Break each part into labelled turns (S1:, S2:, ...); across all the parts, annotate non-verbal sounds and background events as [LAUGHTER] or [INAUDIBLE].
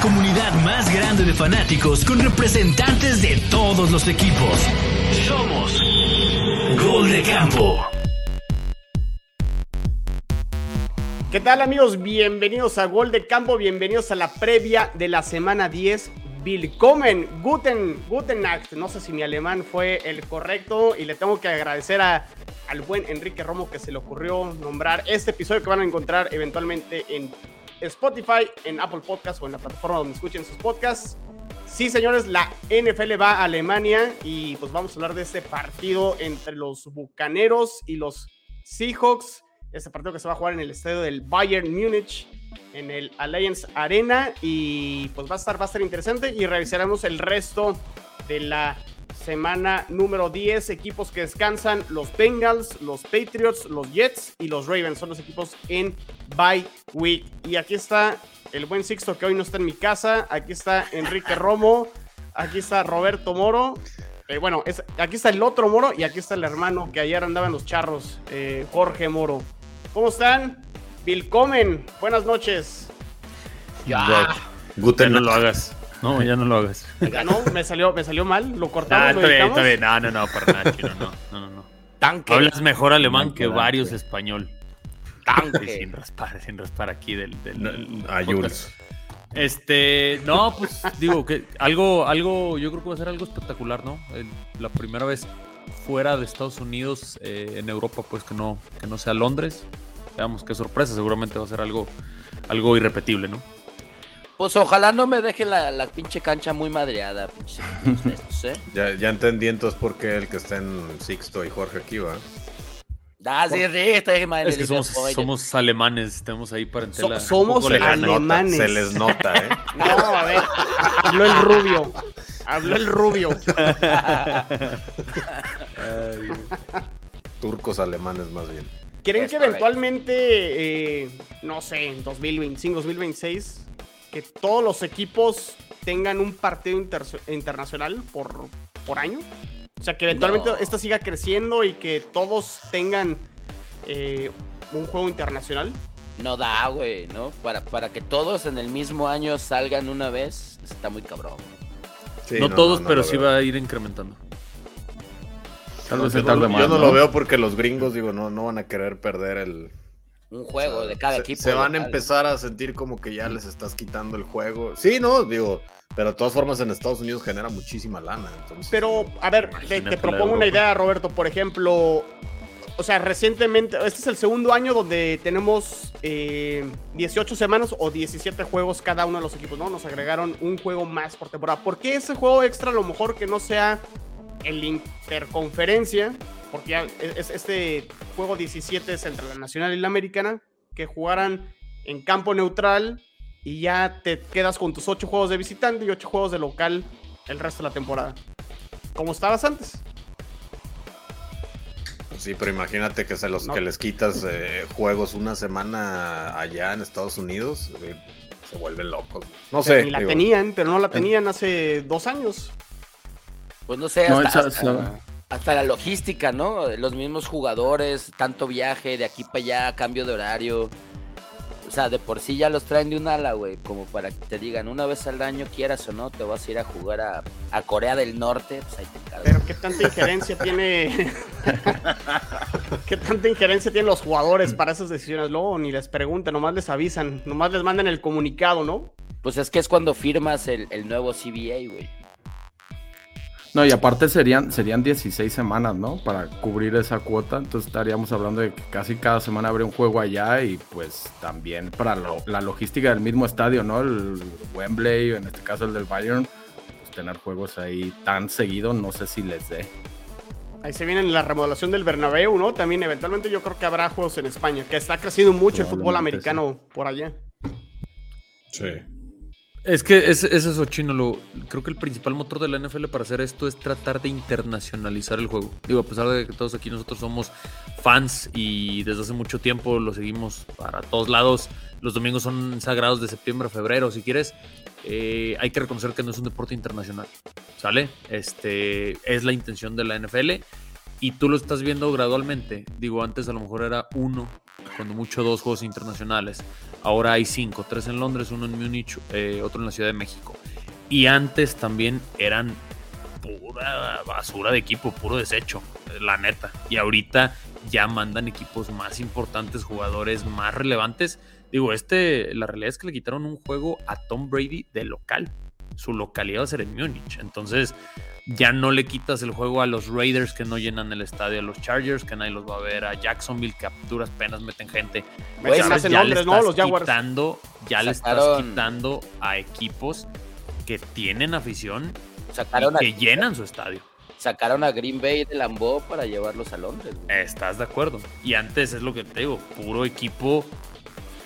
S1: comunidad más grande de fanáticos con representantes de todos los equipos. Somos Gol de Campo.
S2: ¿Qué tal amigos? Bienvenidos a Gol de Campo, bienvenidos a la previa de la semana 10. Willkommen, guten, guten Nacht. No sé si mi alemán fue el correcto y le tengo que agradecer a, al buen Enrique Romo que se le ocurrió nombrar este episodio que van a encontrar eventualmente en Spotify, en Apple Podcasts o en la plataforma donde escuchen sus podcasts. Sí, señores, la NFL va a Alemania y pues vamos a hablar de este partido entre los Bucaneros y los Seahawks. Este partido que se va a jugar en el estadio del Bayern Múnich, en el Allianz Arena. Y pues va a estar, va a estar interesante y revisaremos el resto de la semana número 10. Equipos que descansan: los Bengals, los Patriots, los Jets y los Ravens. Son los equipos en bye week. Y aquí está el buen Sixto que hoy no está en mi casa. Aquí está Enrique Romo. Aquí está Roberto Moro. Eh, bueno, es, aquí está el otro Moro y aquí está el hermano que ayer andaba en los charros, eh, Jorge Moro. ¿Cómo están? Willkommen. Buenas noches.
S3: Ya.
S4: Guten, no lo hagas. No, ya no lo hagas. [LAUGHS]
S2: Ya no, me salió, me salió mal. Lo cortamos.
S4: Ah, está bien, está bien. No, no, no, para nada, chino, no, no, no, no.
S3: Tanque.
S4: Hablas mejor alemán que varios español.
S3: Tanque. [LAUGHS]
S4: Sin raspar, sin raspar aquí del, del,
S5: No,
S4: del
S5: a
S4: podcast.
S5: Jules.
S4: Este, no, pues digo que algo, algo, yo creo que va a ser algo espectacular, ¿no? El- la primera vez fuera de Estados Unidos, eh, en Europa, pues que no, que no sea Londres. Veamos qué sorpresa, seguramente va a ser algo, algo irrepetible, ¿no?
S3: Pues ojalá no me dejen la, la pinche cancha muy madreada, pinche [LAUGHS] estos, ¿eh?
S5: Ya, ya entendí entonces por qué el que está en Sixto y Jorge aquí va.
S3: Ah, sí, sí, está bien, madre,
S4: Es que somos, alemanes, tenemos ahí parentela.
S2: So- somos alemanes.
S5: se les nota, ¿eh? [LAUGHS]
S2: No, a ver. Habló el rubio. Habló el rubio.
S5: Turcos alemanes más bien.
S2: ¿Creen
S3: Es
S2: que eventualmente, eh, no sé, en 2025, 2026, que todos los equipos tengan un partido inter- internacional por, por año? O sea, que eventualmente
S3: No.
S2: esto siga creciendo y que todos tengan eh, un juego internacional.
S3: No da, güey, ¿no? Para, para que todos en el mismo año salgan una vez, está muy cabrón.
S5: Sí,
S4: no, todos,
S5: no
S4: pero sí va a ir incrementando.
S6: Tal
S5: No,
S6: vez
S5: yo
S6: se tarde
S5: no,
S6: más.
S5: yo no lo veo porque los gringos, digo, no, no van a querer perder el.
S3: Un juego
S5: o sea,
S3: de cada
S5: se,
S3: equipo.
S5: Se van a empezar a sentir como que ya les estás quitando el juego. Sí, no, digo, pero de todas formas en Estados Unidos genera muchísima lana. Entonces,
S2: Pero, a ver, te, propongo una idea, Roberto. Por ejemplo, o sea, recientemente, este es el segundo año donde tenemos eh, 18 semanas o 17 juegos cada uno de los equipos, ¿no? Nos agregaron un juego más por temporada. ¿Por qué ese juego extra a lo mejor que no sea el interconferencia? Porque ya es- es- este juego 17 es entre la nacional y la americana, que jugaran en campo neutral y ya te quedas con tus 8 juegos de visitante y 8 juegos de local el resto de la temporada. Como estabas antes.
S5: pues sí, pero imagínate que se los
S2: No.
S5: que les quitas eh, juegos una semana allá en Estados Unidos, eh, se vuelven locos. No sé.
S2: Ni la
S5: digo,
S2: tenían, pero no la tenían hace dos años.
S3: Pues no sé,
S6: No,
S3: hasta,
S6: esa-
S3: hasta-
S6: esa-
S3: hasta la logística, ¿no? Los mismos jugadores, tanto viaje de aquí para allá, cambio de horario. O sea, de por sí ya los traen de un ala, güey, como para que te digan una vez al año, quieras o no, te vas a ir a jugar a, a Corea del Norte, pues ahí te encargo.
S2: Pero qué tanta injerencia tiene. [LAUGHS] qué tanta injerencia tienen los jugadores para esas decisiones. Luego ni les preguntan, nomás les avisan, nomás les mandan el comunicado, ¿no?
S3: Pues es que es cuando firmas el, el nuevo CBA, güey.
S6: No, y aparte serían, serían 16 semanas, ¿no? Para cubrir esa cuota. Entonces estaríamos hablando de que casi cada semana habría un juego allá y pues también para lo- la logística del mismo estadio, ¿no? El Wembley, en este caso el del Bayern, pues tener juegos ahí tan seguido, no sé si les dé.
S2: Ahí se viene la remodelación del Bernabéu, ¿no? También eventualmente yo creo que habrá juegos en España, que está creciendo mucho el fútbol americano por allá.
S5: Sí.
S4: Es que es, es eso, Chino. Lo, creo que el principal motor de la NFL para hacer esto es tratar de internacionalizar el juego. Digo, a pesar de que todos aquí nosotros somos fans y desde hace mucho tiempo lo seguimos para todos lados. Los domingos son sagrados de septiembre a febrero, si quieres. eh, hay que reconocer que no es un deporte internacional. ¿Sale? Este es la intención de la NFL. Y tú lo estás viendo gradualmente. Digo, antes a lo mejor era uno cuando mucho dos juegos internacionales. Ahora hay cinco, tres en Londres, uno en Múnich, eh, otro en la Ciudad de México. Y antes también eran pura basura de equipo, puro desecho, la neta. Y ahorita ya mandan equipos más importantes, jugadores más relevantes. Digo, este, la realidad es que le quitaron un juego a Tom Brady de local. Su localidad va a ser en Múnich. Entonces, ya no le quitas el juego a los Raiders que no llenan el estadio, a los Chargers que nadie los va a ver, a Jacksonville que a duras penas meten gente. Ya
S2: Londres,
S4: le
S2: ¿no?
S4: estás
S2: Los Jaguars.
S4: quitando, ya le estás quitando a equipos que tienen afición
S3: Sacaron
S4: y
S3: a,
S4: que llenan su estadio.
S3: sacaron a Green Bay de Lambeau para llevarlos a Londres. güey.
S4: ¿Estás de acuerdo? Y antes es lo que te digo, puro equipo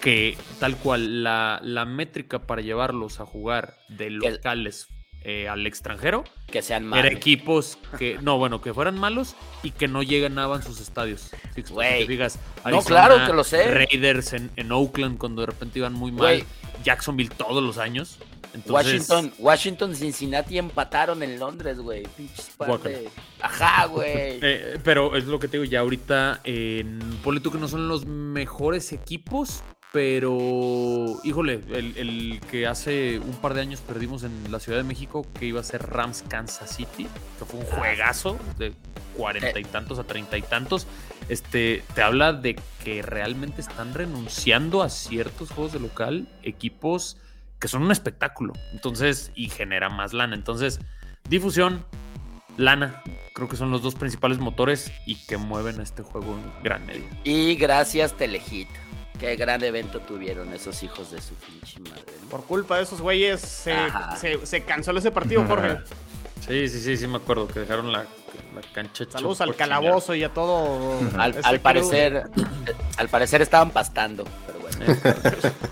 S4: que tal cual la, la métrica para llevarlos a jugar de locales eh, al extranjero
S3: Que sean
S4: era
S3: malos.
S4: equipos [LAUGHS] que, no, bueno, que fueran malos y que no llegaban sus estadios. Si
S3: Güey. No, claro que lo sé.
S4: Raiders en, en Oakland cuando de repente iban muy mal. Jacksonville todos los años. Entonces,
S3: Washington, Washington, Cincinnati empataron en Londres, güey. De- Ajá, güey. [LAUGHS]
S4: Eh, pero es lo que te digo, ya ahorita en ponle tú que no son los mejores equipos, pero híjole, el, el que hace un par de años perdimos en la Ciudad de México, que iba a ser Rams Kansas City, que fue un juegazo de cuarenta y tantos a treinta y tantos, este, te habla de que realmente están renunciando a ciertos juegos de local, equipos que son un espectáculo, entonces, y genera más lana. Entonces, difusión, lana, creo que son los dos principales motores y que mueven a este juego en gran medida.
S3: Y gracias, Telehit. Qué gran evento tuvieron esos hijos de su pinche madre. ¿no?
S2: Por culpa de esos güeyes se, se, se canceló ese partido, Jorge.
S4: Sí, sí, sí, sí, me acuerdo que dejaron la, la cancha.
S2: Saludos al calabozo y a todo.
S3: Al, parecer, [CLEARS THROAT] al parecer estaban pastando, pero bueno.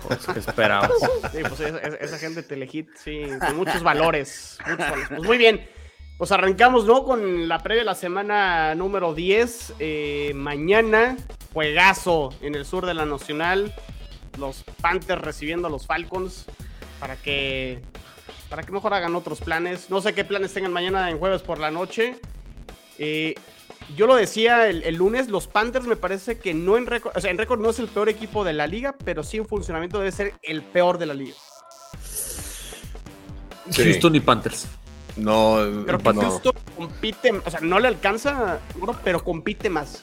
S4: Pues, ¿Qué esperabas?
S2: Sí, pues esa gente de Telehit, sí, con muchos valores. muchos valores. Pues muy bien. Pues arrancamos, ¿no? Con la previa de la semana número 10. Eh, mañana, juegazo en el sur de la Nacional. Los Panthers recibiendo a los Falcons para que para que mejor hagan otros planes. No sé qué planes tengan mañana en jueves por la noche. Eh, yo lo decía el, el lunes, los Panthers me parece que no en récord, o sea, en récord no es el peor equipo de la liga, pero sí en funcionamiento debe ser el peor de la liga.
S5: Sí.
S4: Houston y Panthers.
S5: No,
S2: Pero que
S5: no.
S2: Houston compite, o sea, no le alcanza, pero compite más.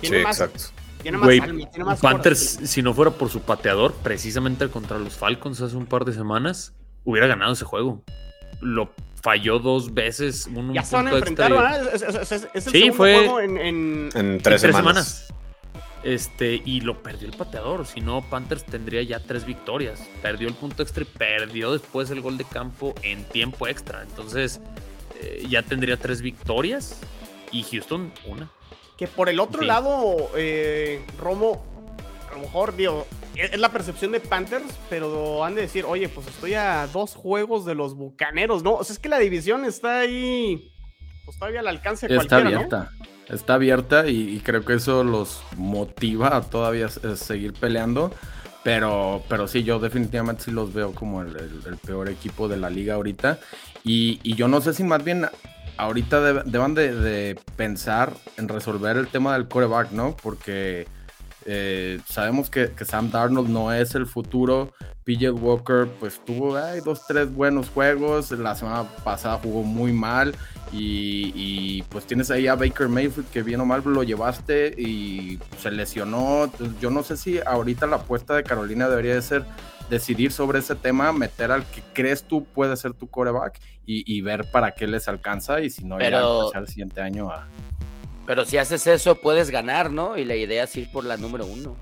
S5: Sí,
S2: Tiene más,
S5: exacto.
S2: tiene más
S4: Güey,
S2: alma, tiene más
S4: Panthers,
S2: corazón.
S4: si no fuera por su pateador, precisamente contra los Falcons hace un par de semanas, hubiera ganado ese juego. Lo falló dos veces. Un, un
S2: Ya se van a enfrentar, ¿verdad? Es, es- es- es- el
S4: Sí,
S2: segundo
S4: fue-
S2: juego en, en-
S5: En tres,
S4: tres
S5: semanas.
S4: semanas. Este, y lo perdió el pateador. Si no, Panthers tendría ya tres victorias. Perdió el punto extra y perdió después el gol de campo en tiempo extra. Entonces, eh, ya tendría tres victorias. Y Houston, una.
S2: Que por el otro
S4: Sí.
S2: lado, eh, Romo, a lo mejor, digo, es, es la percepción de Panthers, pero han de decir, oye, pues estoy a dos juegos de los bucaneros, ¿no? O sea, es que la división está ahí, pues todavía al alcance de
S6: Está
S2: cualquiera, ¿no?
S6: abierta. Está abierta y, y creo que eso los motiva a todavía eh, seguir peleando. Pero, pero sí, yo definitivamente sí los veo como el, el- el peor equipo de la liga ahorita. Y, y yo no sé si más bien ahorita deb- deban de, de pensar en resolver el tema del coreback, ¿no? Porque eh, sabemos que, que Sam Darnold no es el futuro. PJ Walker, pues tuvo ay, dos, tres buenos juegos. La semana pasada jugó muy mal. Y, y, pues tienes ahí a Baker Mayfield que bien o mal lo llevaste y se lesionó. Yo no sé si ahorita la apuesta de Carolina debería de ser decidir sobre ese tema, meter al que crees tú puede ser tu coreback y, y ver para qué les alcanza y si no ya
S3: Pero-
S6: empezar el siguiente año a...
S3: Pero si haces eso, puedes ganar, ¿no? Y la idea es ir por la número uno.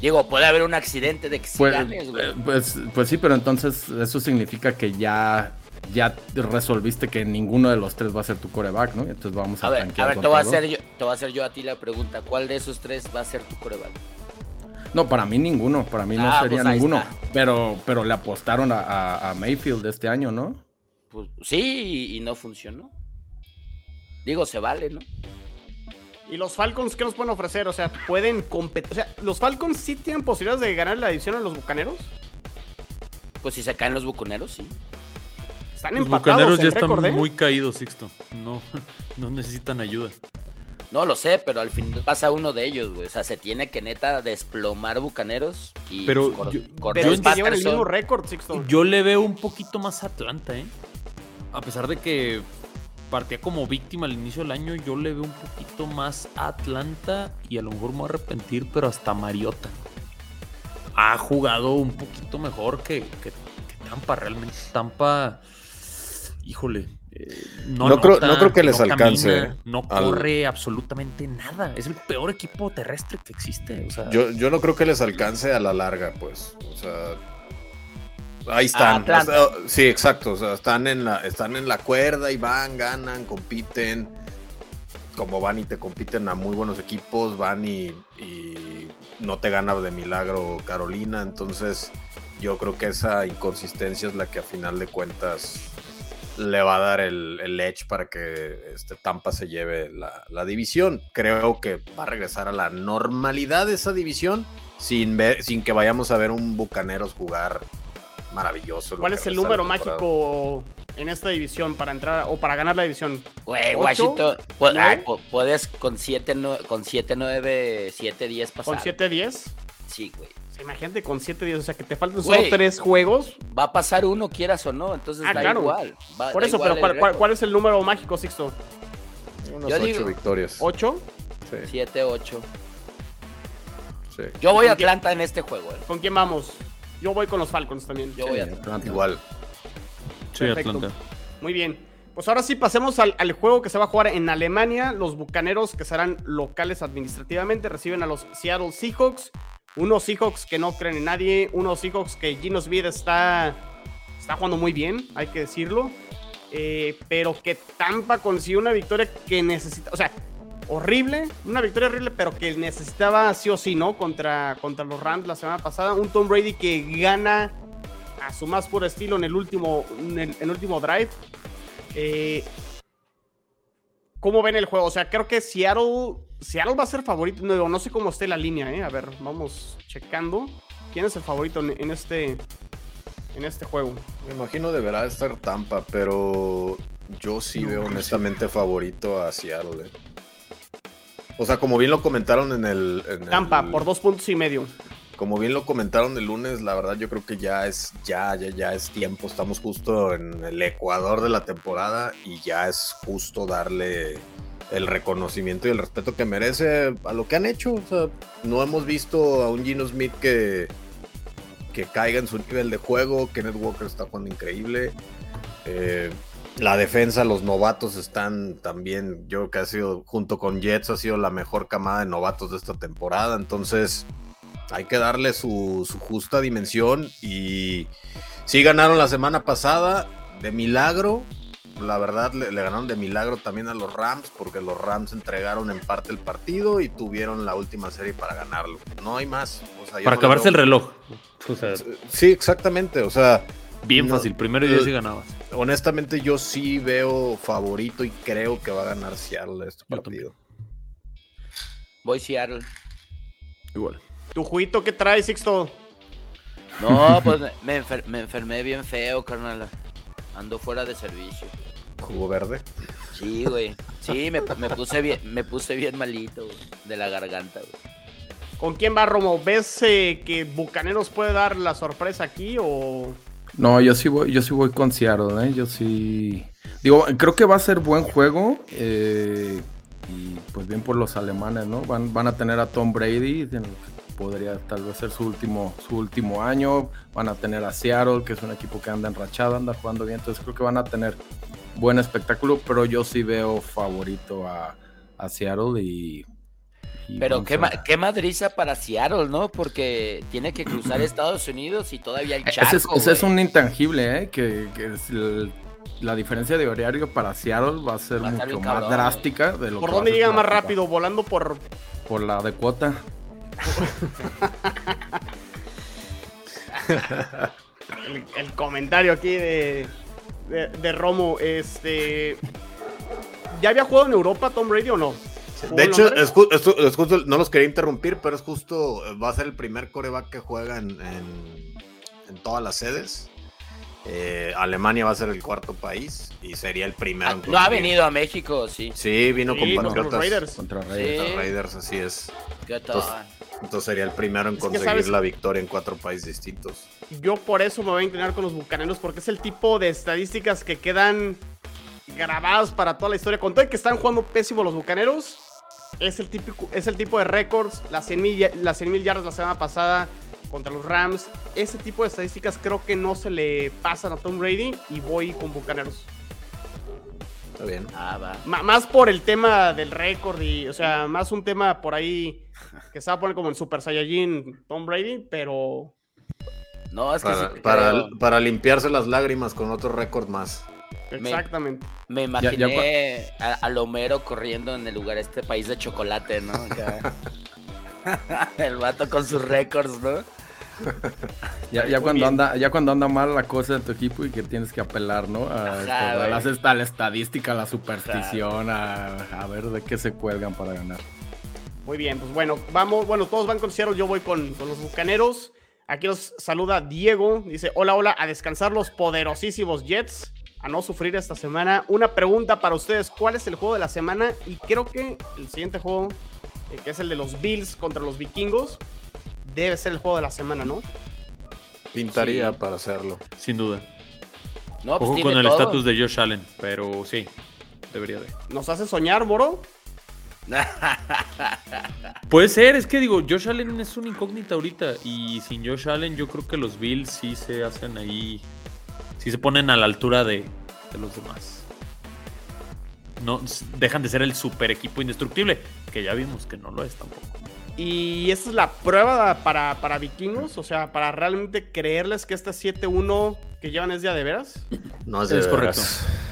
S3: Digo, puede haber un accidente de que si
S6: Pues,
S3: ganes, güey.
S6: eh, pues, pues sí, pero entonces eso significa que ya, ya resolviste que ninguno de los tres va a ser tu coreback, ¿no? Entonces vamos a,
S3: A ver, a ver, te voy a, hacer yo, te voy a hacer yo a ti la pregunta. ¿Cuál de esos tres va a ser tu coreback?
S6: No, para mí ninguno, para mí no
S3: Ah,
S6: sería
S3: pues
S6: ninguno.
S3: está.
S6: Pero, pero le apostaron a, a- a Mayfield este año, ¿no?
S3: Pues sí, y, y no funcionó. Digo, se vale, ¿no?
S2: ¿Y los Falcons qué nos pueden ofrecer? O sea, pueden competir. O sea, ¿los Falcons sí tienen posibilidades de ganar la división a los bucaneros?
S3: Pues si se caen los buconeros, sí.
S2: Están
S4: Los
S2: empatados
S4: bucaneros ya están
S2: ¿eh?
S4: muy caídos, Sixto. No, [LAUGHS] no necesitan ayuda.
S3: No lo sé, pero al final pasa uno de ellos, güey. O sea, se tiene que neta desplomar Bucaneros y
S4: Pero
S3: cor-
S4: yo-
S2: Pero es que llevan el mismo récord, Sixto.
S4: Yo le veo un poquito más a Atlanta, ¿eh? A pesar de que partía como víctima al inicio del año, yo le veo un poquito más a Atlanta y a lo mejor me voy a arrepentir, pero hasta Mariota. Ha jugado un poquito mejor que, que- que Tampa, realmente. Tampa, híjole. eh, no,
S5: No creo-
S4: anota,
S5: no creo que les
S4: no
S5: alcance,
S4: camina,
S5: eh,
S4: no
S5: al-
S4: corre absolutamente nada. Es el peor equipo terrestre que existe. O sea,
S5: Yo, yo no creo que les alcance a la larga, pues. O sea. Ahí están.
S3: Atlanta.
S5: O sea, sí, exacto. O sea, están en la, están en la cuerda y van, ganan, compiten. Como van y te compiten a muy buenos equipos, van y, y no te gana de milagro Carolina. Entonces, yo creo que esa inconsistencia es la que a final de cuentas le va a dar el, el edge para que este, Tampa se lleve la, la división. Creo que va a regresar a la normalidad de esa división sin, ver, sin que vayamos a ver un Bucaneros jugar maravilloso. lo
S2: ¿Cuál es el número mágico en esta división para entrar o para ganar la división?
S3: Güey. Washington, puedes con 7, con 7, 9, 7, 10 pasar.
S2: ¿Con 7-10?
S3: Sí, güey.
S2: Imagínate con 7-10, o sea, que te faltan solo 3 juegos.
S3: Va a pasar uno, quieras o no, entonces
S2: Ah,
S3: da
S2: claro.
S3: igual. va-
S2: Por eso,
S3: igual
S2: pero ¿cuál, cuál- es el número mágico, Sixto?
S5: Ocho
S3: digo-
S5: victorias.
S2: ¿8?
S5: Sí,
S3: 7, 8.
S5: sí.
S3: Yo voy a
S2: ¿Con quién?
S3: Atlanta en este juego, eh.
S2: ¿Con quién vamos? Yo voy con los Falcons también.
S3: Yo voy a
S6: Atlanta.
S5: Igual.
S4: sí,
S2: perfecto.
S4: Atlanta.
S2: Muy bien. Pues ahora sí pasemos al, al juego que se va a jugar en Alemania. Los Bucaneros, que serán locales administrativamente, reciben a los Seattle Seahawks. Unos Seahawks que no creen en nadie. Unos Seahawks que Gino Smith está, está jugando muy bien, hay que decirlo. Eh, pero que Tampa consiguió una victoria que necesita. O sea, horrible. Una victoria horrible, pero que necesitaba sí o sí, ¿no? Contra, contra los Rams la semana pasada. Un Tom Brady que gana a su más puro estilo en el último, en el, en el último drive. Eh, ¿Cómo ven el juego? O sea, creo que Seattle, Seattle va a ser favorito. No, no sé cómo esté la línea, ¿eh? A ver, vamos checando. ¿Quién es el favorito en, en este, en este juego?
S5: Me imagino deberá estar Tampa, pero yo sí veo honestamente favorito a Seattle. eh. O sea, como bien lo comentaron en el. en
S2: Tampa,
S5: el-
S2: por dos puntos y medio.
S5: Como bien lo comentaron el lunes, la verdad yo creo que ya es, ya, ya, ya es tiempo. Estamos justo en el ecuador de la temporada y ya es justo darle el reconocimiento y el respeto que merece a lo que han hecho. O sea, no hemos visto a un Gino Smith que, que caiga en su nivel de juego. Kenneth Walker está jugando increíble. Eh, la defensa, los novatos están también, yo creo que ha sido, junto con Jets, ha sido la mejor camada de novatos de esta temporada. Entonces, hay que darle su, su justa dimensión. Y sí ganaron la semana pasada, de milagro. La verdad, le, le ganaron de milagro también a los Rams, porque los Rams entregaron en parte el partido y tuvieron la última serie para ganarlo. No hay más. O sea, yo
S4: Para
S5: no
S4: acabarse
S5: veo-
S4: el reloj. O sea,
S5: Sí, exactamente. O sea,
S4: bien
S5: No,
S4: fácil. Primero y diez
S5: eh,
S4: y ganabas.
S5: honestamente yo sí veo favorito y creo que va a ganar Seattle este
S4: Yo
S5: partido.
S3: Voy Seattle.
S4: Igual.
S2: ¿Tu juguito qué trae, Sixto?
S3: No, pues me, me enfer- me enfermé bien feo, carnal. Ando fuera de servicio.
S5: Jugo verde.
S3: Sí, güey. Sí, me, me puse bien, me puse bien malito, güey, de la garganta, güey.
S2: ¿Con quién va Romo? ¿Ves eh, que Bucaneros puede dar la sorpresa aquí o...?
S6: No, yo sí voy, yo sí voy con Seattle, ¿eh? Yo sí. Digo, creo que va a ser buen juego. eh, y pues bien por los alemanes, ¿no? Van, van a tener a Tom Brady. Podría tal vez ser su último, su último año. Van a tener a Seattle, que es un equipo que anda enrachado, anda jugando bien. Entonces creo que van a tener buen espectáculo. Pero yo sí veo favorito a, a Seattle y.
S3: Pero qué, ma- qué madriza para Seattle, ¿no? Porque tiene que cruzar [CLEARS THROAT] Estados Unidos y todavía hay
S6: Ese es,
S3: charco,
S6: ese es un intangible, ¿eh? Que, que es el- la diferencia de horario para Seattle va a ser
S3: Va a estar
S6: mucho más drástica de lo
S2: ¿Por
S6: que
S2: dónde
S6: ser
S2: llegan más rápido? ¿Volando por,
S6: Por la de cuota.
S2: el, el comentario aquí de, de, de Romo, este. ¿Ya había jugado en Europa Tom Brady o no? ¿Jugó
S5: De hecho,
S2: Londres?
S5: es, ju- es ju- es justo, no los quería interrumpir, pero es justo, va a ser el primer coreback que juega en, en- en todas las sedes. Eh, Alemania va a ser el cuarto país y sería el primero.
S3: Ah, no ha venido a México, sí.
S5: Sí, vino
S2: Sí,
S5: con
S2: contra los
S5: Patriotas.
S2: Raiders.
S6: Contra
S3: Sí.
S6: Raiders.
S5: Contra Raiders, así es.
S3: ¿Qué tal?
S5: Entonces, Entonces sería el primero en conseguir
S2: ¿sabes?
S5: la victoria en cuatro países distintos.
S2: Yo por eso me voy a inclinar con los bucaneros, porque es el tipo de estadísticas que quedan grabadas para toda la historia. Con todo y que están jugando pésimo los bucaneros, es el, típico, es el tipo de récords. Las 100 mil las 100 mil yardas la semana pasada contra los Rams. Ese tipo de estadísticas creo que no se le pasan a Tom Brady y voy con bucaneros.
S5: Está bien.
S3: Ah, va.
S2: Más por el tema del récord y, o sea, más un tema por ahí que se va a poner como en Super Saiyajin Tom Brady, pero
S3: No, es que
S5: Para,
S3: sí
S5: para, para limpiarse las lágrimas con otro récord más.
S2: Exactamente.
S3: Me imaginé
S6: ya
S3: a, al Homero corriendo en el lugar este país de chocolate, ¿no? [LAUGHS] El vato con sus récords, ¿no?
S6: Ya, ya cuando
S2: bien.
S6: anda, ya cuando anda mal la cosa en tu equipo y que tienes que apelar, ¿no? A,
S3: Ajá,
S6: a las esta- a la estadística, a la superstición, a, a ver de qué se cuelgan para ganar.
S2: Muy bien, pues bueno, vamos, bueno, todos van con Seattle, yo voy con, con los bucaneros. Aquí los saluda Diego, dice, hola, hola, a descansar los poderosísimos Jets, a no sufrir esta semana. Una pregunta para ustedes, ¿cuál es el juego de la semana? Y creo que el siguiente juego, eh, que es el de los Bills contra los Vikingos, debe ser el juego de la semana, ¿no?
S5: Pintaría
S3: Sí.
S5: para hacerlo.
S4: Sin duda.
S3: No, pues
S4: Ojo con el estatus de Josh Allen, pero sí, debería de.
S2: ¿Nos hace soñar, Moro? [LAUGHS]
S4: Puede ser, es que digo, Josh Allen es una incógnita ahorita. Y sin Josh Allen, yo creo que los Bills sí se hacen ahí. Sí se ponen a la altura de, de los demás. No, dejan de ser el super equipo indestructible, que ya vimos que no lo es tampoco.
S2: Y esta es la prueba para, para vikingos, o sea, para realmente creerles que este 7-1 que llevan es día de veras.
S5: No es, de
S4: Es correcto.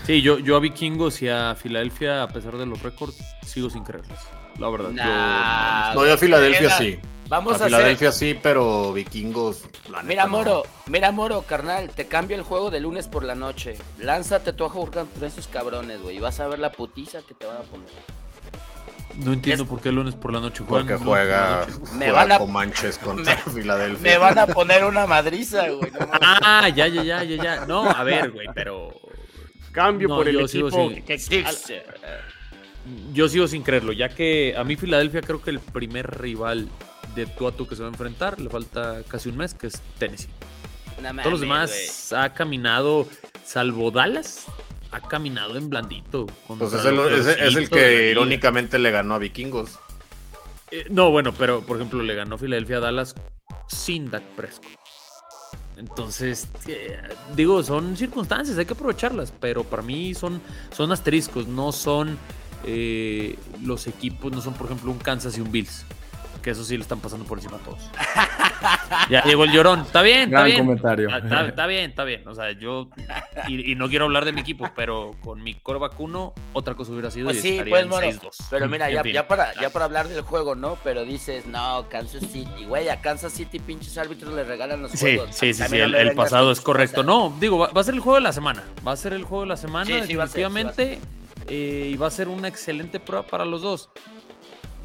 S4: Sí, yo, yo a Vikingos y a Filadelfia, a pesar de los récords, sigo sin creerles. La verdad. yo-
S3: Nah,
S5: No, yo a Filadelfia sí.
S3: Vamos
S5: a
S3: a,
S5: Filadelfia sí, pero vikingos. la
S3: Mira,
S5: no.
S3: Moro, mira, Moro, carnal, te cambio el juego de lunes por la noche. Lánzate tú a esos cabrones, güey, y vas a ver la putiza que te van a poner.
S4: No entiendo por qué el lunes por la noche juegan.
S5: Porque juega,
S4: noche.
S3: Me
S5: juega
S3: van a-
S5: Comanches contra Filadelfia.
S3: Me van a poner una madriza, güey. no.
S4: Ah, ya, ya, ya, ya, ya. No, a ver, güey, pero.
S2: Cambio
S4: No,
S2: por el equipo
S4: sin-
S2: que.
S4: Yo sigo sin creerlo, ya que a mí Filadelfia creo que el primer rival de tú a tú que se va a enfrentar, le falta casi un mes, que es Tennessee.
S3: No
S4: Todos los demás ha caminado, salvo Dallas, ha caminado en blandito.
S5: Pues es el, es- es que irónicamente le ganó a vikingos.
S4: Eh, no, bueno, pero por ejemplo le ganó Filadelfia a Dallas sin Dak Prescott. Entonces, eh, digo, son circunstancias, hay que aprovecharlas, pero para mí son, son asteriscos, no son eh, los equipos, no son por ejemplo un Kansas y un Bills, que eso sí le están pasando por encima a todos. [LAUGHS] ya llegó el llorón, está bien, está
S6: Gran
S4: bien.
S6: comentario.
S4: Está, bien, está bien. O sea, yo. Y, y no quiero hablar de mi equipo, pero con mi core vacuno, otra cosa hubiera sido.
S3: Pues
S4: y
S3: sí, pues.
S4: 6-2.
S3: Pero mira, ya, para, ya para hablar del juego, ¿no? Pero dices, no, Kansas City, güey, a Kansas City pinches árbitros le regalan los
S4: Sí,
S3: juegos.
S4: sí, sí, sí, el, pasado es correcto. No, digo, va, va a ser el juego de la semana. Va a ser el juego de la semana,
S3: Sí, sí, va a ser, sí, va a ser.
S4: definitivamente. eh, y va a ser una excelente prueba para los dos.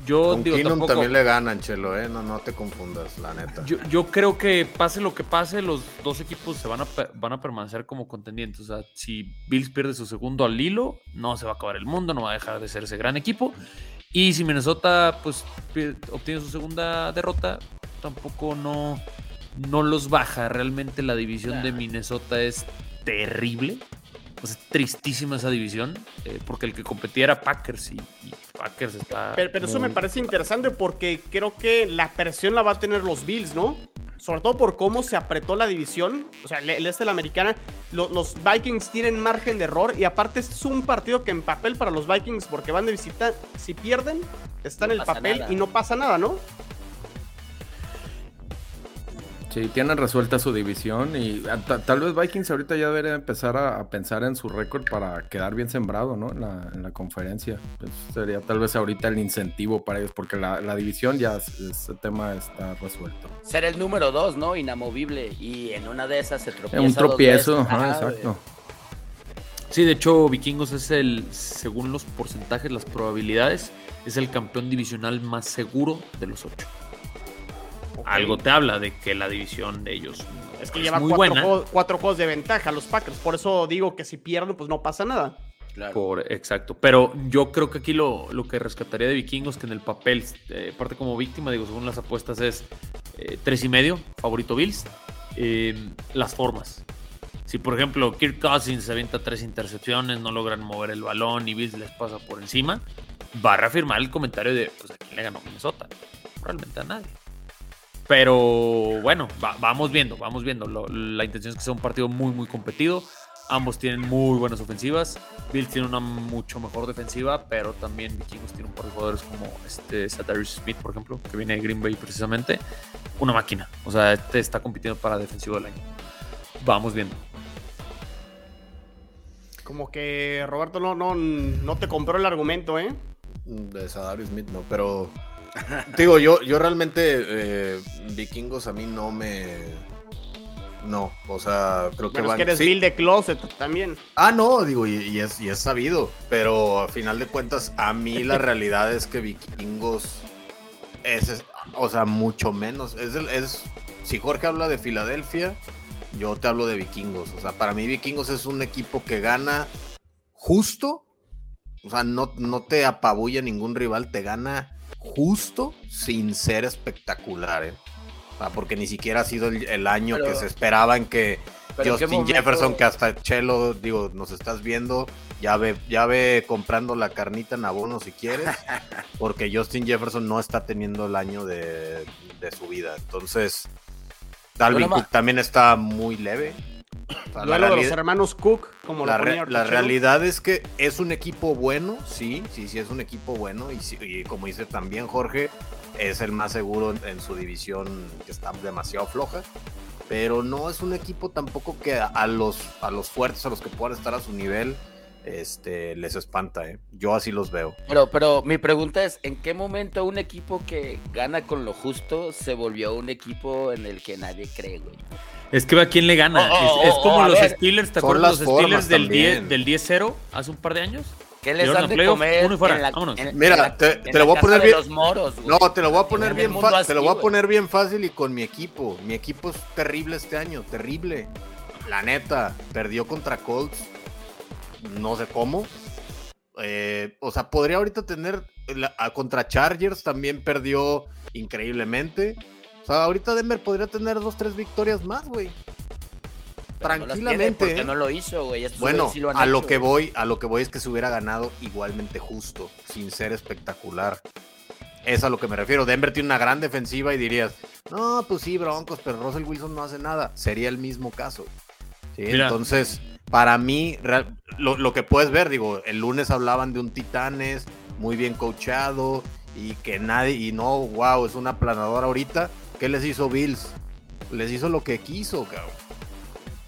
S4: Yo
S5: Con
S4: digo,
S5: Keenum
S4: tampoco.
S5: también le ganan, Chelo, ¿eh? No, no te confundas, la neta.
S4: Yo, yo creo que pase lo que pase, los dos equipos se van a, pe- van a permanecer como contendientes. O sea, si Bills pierde su segundo al hilo, no se va a acabar el mundo, no va a dejar de ser ese gran equipo. Y si Minnesota pues obtiene su segunda derrota, tampoco no, no los baja. Realmente la división de Minnesota es terrible. Sea, es tristísima esa división, eh, porque el que competía era Packers y, y Packers está...
S2: Pero, pero eso me parece interesante porque creo que la presión la va a tener los Bills, ¿no? Sobre todo por cómo se apretó la división. O sea, el el este de la americana. lo- los Vikings tienen margen de error. Y aparte, este es un partido que en papel para los Vikings, porque van de visita, si pierden, está en
S3: No
S2: el
S3: pasa
S2: papel
S3: nada.
S2: y no pasa nada, ¿no?
S6: Sí, tienen resuelta su división y ta- tal vez Vikings ahorita ya debería empezar a, a pensar en su récord para quedar bien sembrado, ¿no? En la, en la conferencia. Pues sería tal vez ahorita el incentivo para ellos, porque la, la división ya, es- ese tema está resuelto.
S3: Ser el número dos, ¿no? Inamovible. Y en una de esas se tropieza.
S6: un
S3: dos
S6: tropiezo,
S3: veces.
S6: ajá,
S3: Ajá,
S6: exacto.
S4: Sí, de hecho, Vikingos es el, según los porcentajes, las probabilidades, es el campeón divisional más seguro de los ocho. Algo te habla de que la división de ellos
S2: Es que
S4: es
S2: lleva
S4: muy
S2: cuatro,
S4: buena.
S2: juegos, cuatro juegos de ventaja los Packers. Por eso digo que si pierden, pues no pasa nada.
S3: Claro.
S4: Por, exacto. Pero yo creo que aquí lo, lo que rescataría de Vikingos, que en el papel, eh, parte como víctima, digo, según las apuestas, es eh, tres y medio, favorito Bills. Eh, las formas. Si, por ejemplo, Kirk Cousins se avienta tres intercepciones, no logran mover el balón y Bills les pasa por encima, va a reafirmar el comentario de, pues, ¿a quién le ganó Minnesota? Realmente a nadie. Pero bueno, va- vamos viendo, vamos viendo. Lo- la intención es que sea un partido muy, muy competido. Ambos tienen muy buenas ofensivas. Bills tiene una mucho mejor defensiva, pero también Vikingos tiene un par de jugadores como este Sadarius Smith, por ejemplo, que viene de Green Bay precisamente. Una máquina. O sea, este está compitiendo para defensivo del año. Vamos viendo.
S2: Como que Roberto no, no, no te compró el argumento, ¿eh?
S5: De Sadarius Smith, no, pero. Digo, yo, yo realmente. eh, vikingos a mí no me. No, o sea, creo que
S2: Bueno, es
S5: van.
S2: que eres
S5: sí.
S2: Bill de Closet también.
S5: Ah, no, digo, y, y es, y es sabido, pero a final de cuentas, a mí la [LAUGHS] realidad es que Vikingos es, es- o sea, mucho menos. Es, es, si Jorge habla de Filadelfia, yo te hablo de Vikingos. O sea, para mí Vikingos es un equipo que gana justo, o sea, no, no te apabulla ningún rival, te gana justo sin ser espectacular, ¿eh? Porque ni siquiera ha sido el, el año
S3: Pero-
S5: que se esperaba en que
S3: Pero ¿en qué
S5: Justin
S3: momento-
S5: Jefferson, que hasta Chelo, digo, nos estás viendo, ya ve, ya ve comprando la carnita en abono si quieres, [LAUGHS] porque Justin Jefferson no está teniendo el año de, de su vida. Entonces, Dalvin Cook también está muy leve. La
S2: Duelo de los
S5: realidad-
S2: hermanos Cook, como
S5: la,
S2: lo ponía
S5: la realidad es que es un equipo bueno, sí, sí, sí es un equipo bueno y, sí- y como dice también Jorge, es el más seguro en, en su división que está demasiado floja, pero no es un equipo tampoco que a, a los, a los fuertes, a los que puedan estar a su nivel, este, les espanta, ¿eh? yo así los veo.
S3: Pero, pero mi pregunta es, ¿en qué momento un equipo que gana con lo justo se volvió un equipo en el que nadie cree, güey?
S4: Es que ve a quién le gana.
S3: Oh, oh,
S4: es, es
S3: oh,
S4: como
S3: oh, a
S4: los
S3: ver.
S4: Steelers, ¿te acuerdas los Steelers del 10
S5: también.
S4: del 10-0 hace un par de años?
S3: ¿Qué les dan de
S4: playoff,
S3: comer
S4: uno y fuera,
S3: en la,
S4: vámonos.
S3: en-
S5: Mira,
S3: en la-
S5: te- lo voy a poner bien-
S3: los moros, güey?
S5: No, te lo voy a poner bien fácil. Te lo voy a poner bien fácil y con mi equipo. Mi equipo es terrible este año, terrible. La neta, perdió contra Colts. No sé cómo. Eh, o sea, podría ahorita tener la- a- contra Chargers también perdió increíblemente. O sea, ahorita Denver podría tener dos, tres victorias más, güey.
S3: Pero no
S5: Tranquilamente.
S3: porque
S5: ¿eh?
S3: no lo hizo, güey.
S5: Bueno,
S3: güeyes sí lo han
S5: a lo que
S3: güey.
S5: voy, a lo que voy es que se hubiera ganado igualmente justo, sin ser espectacular. Es a lo que me refiero. Denver tiene una gran defensiva y dirías, no, pues sí, Broncos, pero Russell Wilson no hace nada. Sería el mismo caso. Entonces, para mí, real- lo, lo que puedes ver, digo, el lunes hablaban de un Titanes muy bien coachado y que nadie, y no, wow, es una planadora ahorita. ¿Qué les hizo Bills? Les hizo lo que quiso, cabrón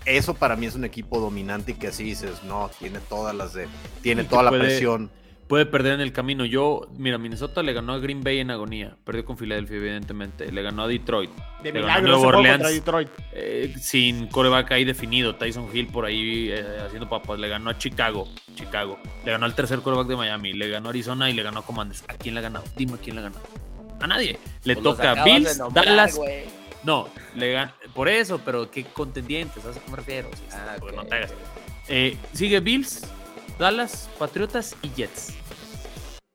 S5: eso para mí es un equipo dominante y que así dices, no, tiene todas las de, tiene toda la
S4: puede-
S5: presión.
S4: Puede perder en el camino. Yo, mira, Minnesota le ganó a Green Bay en agonía. Perdió con Filadelfia, evidentemente. Le ganó a Detroit.
S2: De
S4: le ganó a Nueva Orleans.
S2: Detroit.
S4: eh, sin coreback ahí definido. Tyson Hill por ahí eh, haciendo papas. Le ganó a Chicago. Chicago. Le ganó al tercer coreback de Miami. Le ganó a Arizona y le ganó a Commanders. ¿A quién le ha ganado? Dime a quién le ha ganado. A nadie. Le
S3: Pues
S4: toca Bills,
S3: nombrar,
S4: Dallas. No, le gan- por eso, pero qué contendientes, ¿sabes a qué me refiero? Sí,
S3: Ah, ok,
S4: no te hagas. Eh, sigue Bills, Dallas, Patriotas y Jets.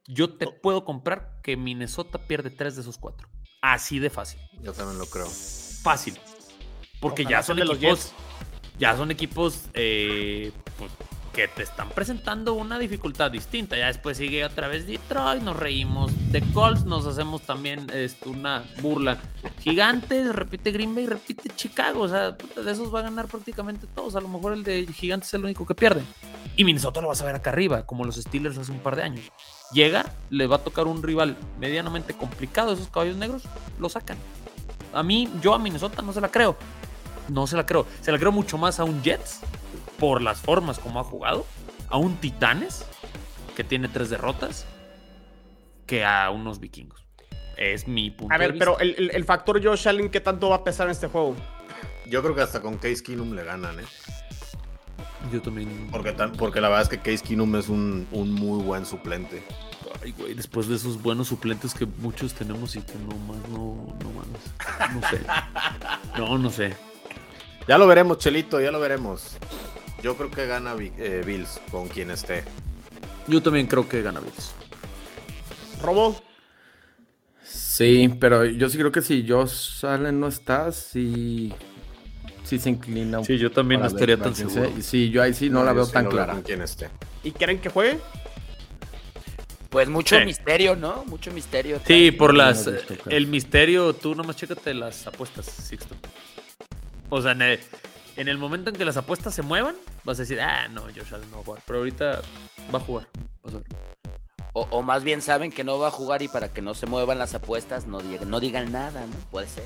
S4: Yo te puedo comprar que Minnesota pierde tres de esos cuatro. Así de fácil.
S5: Yo también lo creo.
S4: Fácil. Porque
S2: Ojalá
S4: ya son
S2: los
S4: equipos. Ya son equipos eh, pues, que te están presentando una dificultad distinta. Ya después sigue otra vez Detroit, nos reímos de Colts, nos hacemos también este, una burla. Gigantes, repite Green Bay, repite Chicago. O sea, de esos va a ganar prácticamente todos. A lo mejor el de Gigantes es el único que pierde. Y Minnesota lo vas a ver acá arriba, como los Steelers hace un par de años. Llega, le va a tocar un rival medianamente complicado, esos caballos negros, lo sacan. A mí, yo a Minnesota no se la creo. No se la creo. Se la creo mucho más a un Jets por las formas como ha jugado, a un Titanes que tiene tres derrotas, que a unos vikingos. Es mi punto
S2: A
S4: de
S2: ver,
S4: vista.
S2: pero el, el- el factor Josh Allen, ¿qué tanto va a pesar en este juego?
S5: Yo creo que hasta con Case Keenum le ganan, ¿eh?
S4: Yo también.
S5: Porque, tan- porque la verdad es que Case Keenum es un, un muy buen suplente.
S4: Ay, güey, después de esos buenos suplentes que muchos tenemos y que no más, no, no mames. No sé. [LAUGHS] No, no sé.
S5: Ya lo veremos, Chelito, ya lo veremos. Yo creo que gana eh, Bills con quien esté.
S4: Yo también creo que gana Bills.
S2: Robo.
S6: Sí, pero yo sí creo que si Josh Allen no está, sí, sí se inclina. un
S4: Sí, yo también no estaría
S6: ver
S4: tan seguro.
S6: Sí, yo ahí sí no, la veo
S5: sí
S6: tan clara.
S5: Con quien esté.
S2: ¿Y quieren que juegue?
S3: Pues mucho
S4: Sí.
S3: misterio, ¿no? Mucho misterio.
S4: Sí, por las. El misterio, tú nomás chécate las apuestas, Sixto. O sea, en el, en el momento en que las apuestas se muevan, vas a decir, ah, no, Josh Allen no va a jugar. Pero ahorita va a jugar. Vas a ver.
S3: O, o más bien saben que no va a jugar y para que no se muevan las apuestas no digan, no digan nada, ¿no? Puede ser.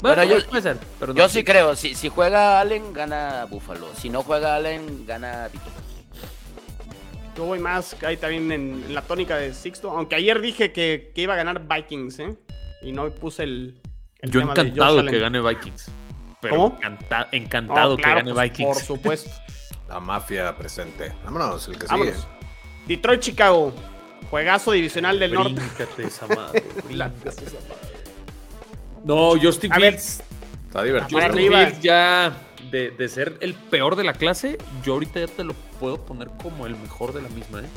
S4: Bueno,
S3: yo-
S4: puede ser, pero no.
S3: Yo sí creo, si, si juega Allen, gana Buffalo. Si no juega Allen, gana Vikings.
S2: Yo voy más ahí también en, en la tónica de Sixto. Aunque ayer dije que, que iba a ganar Vikings, ¿eh? Y no puse el. el
S4: Yo
S2: tema de
S4: encantado
S2: Josh
S4: que gane Vikings. Pero
S2: ¿Cómo?
S4: encanta-
S2: No,
S4: encantado
S2: claro,
S4: que gane
S2: pues,
S4: Vikings.
S2: Por supuesto. [LAUGHS]
S5: La mafia presente. Vámonos, el que
S2: Vámonos.
S5: sigue.
S2: Detroit, Chicago. Juegazo divisional del norte.
S4: Bríncate esa madre. [LAUGHS] bríncate esa madre. No, Justin
S2: A ver.
S4: Fields.
S5: Está divertido.
S4: Justin
S2: arriba.
S4: Fields ya de, de ser el peor de la clase, yo ahorita ya te lo puedo poner como el mejor de la misma, ¿eh?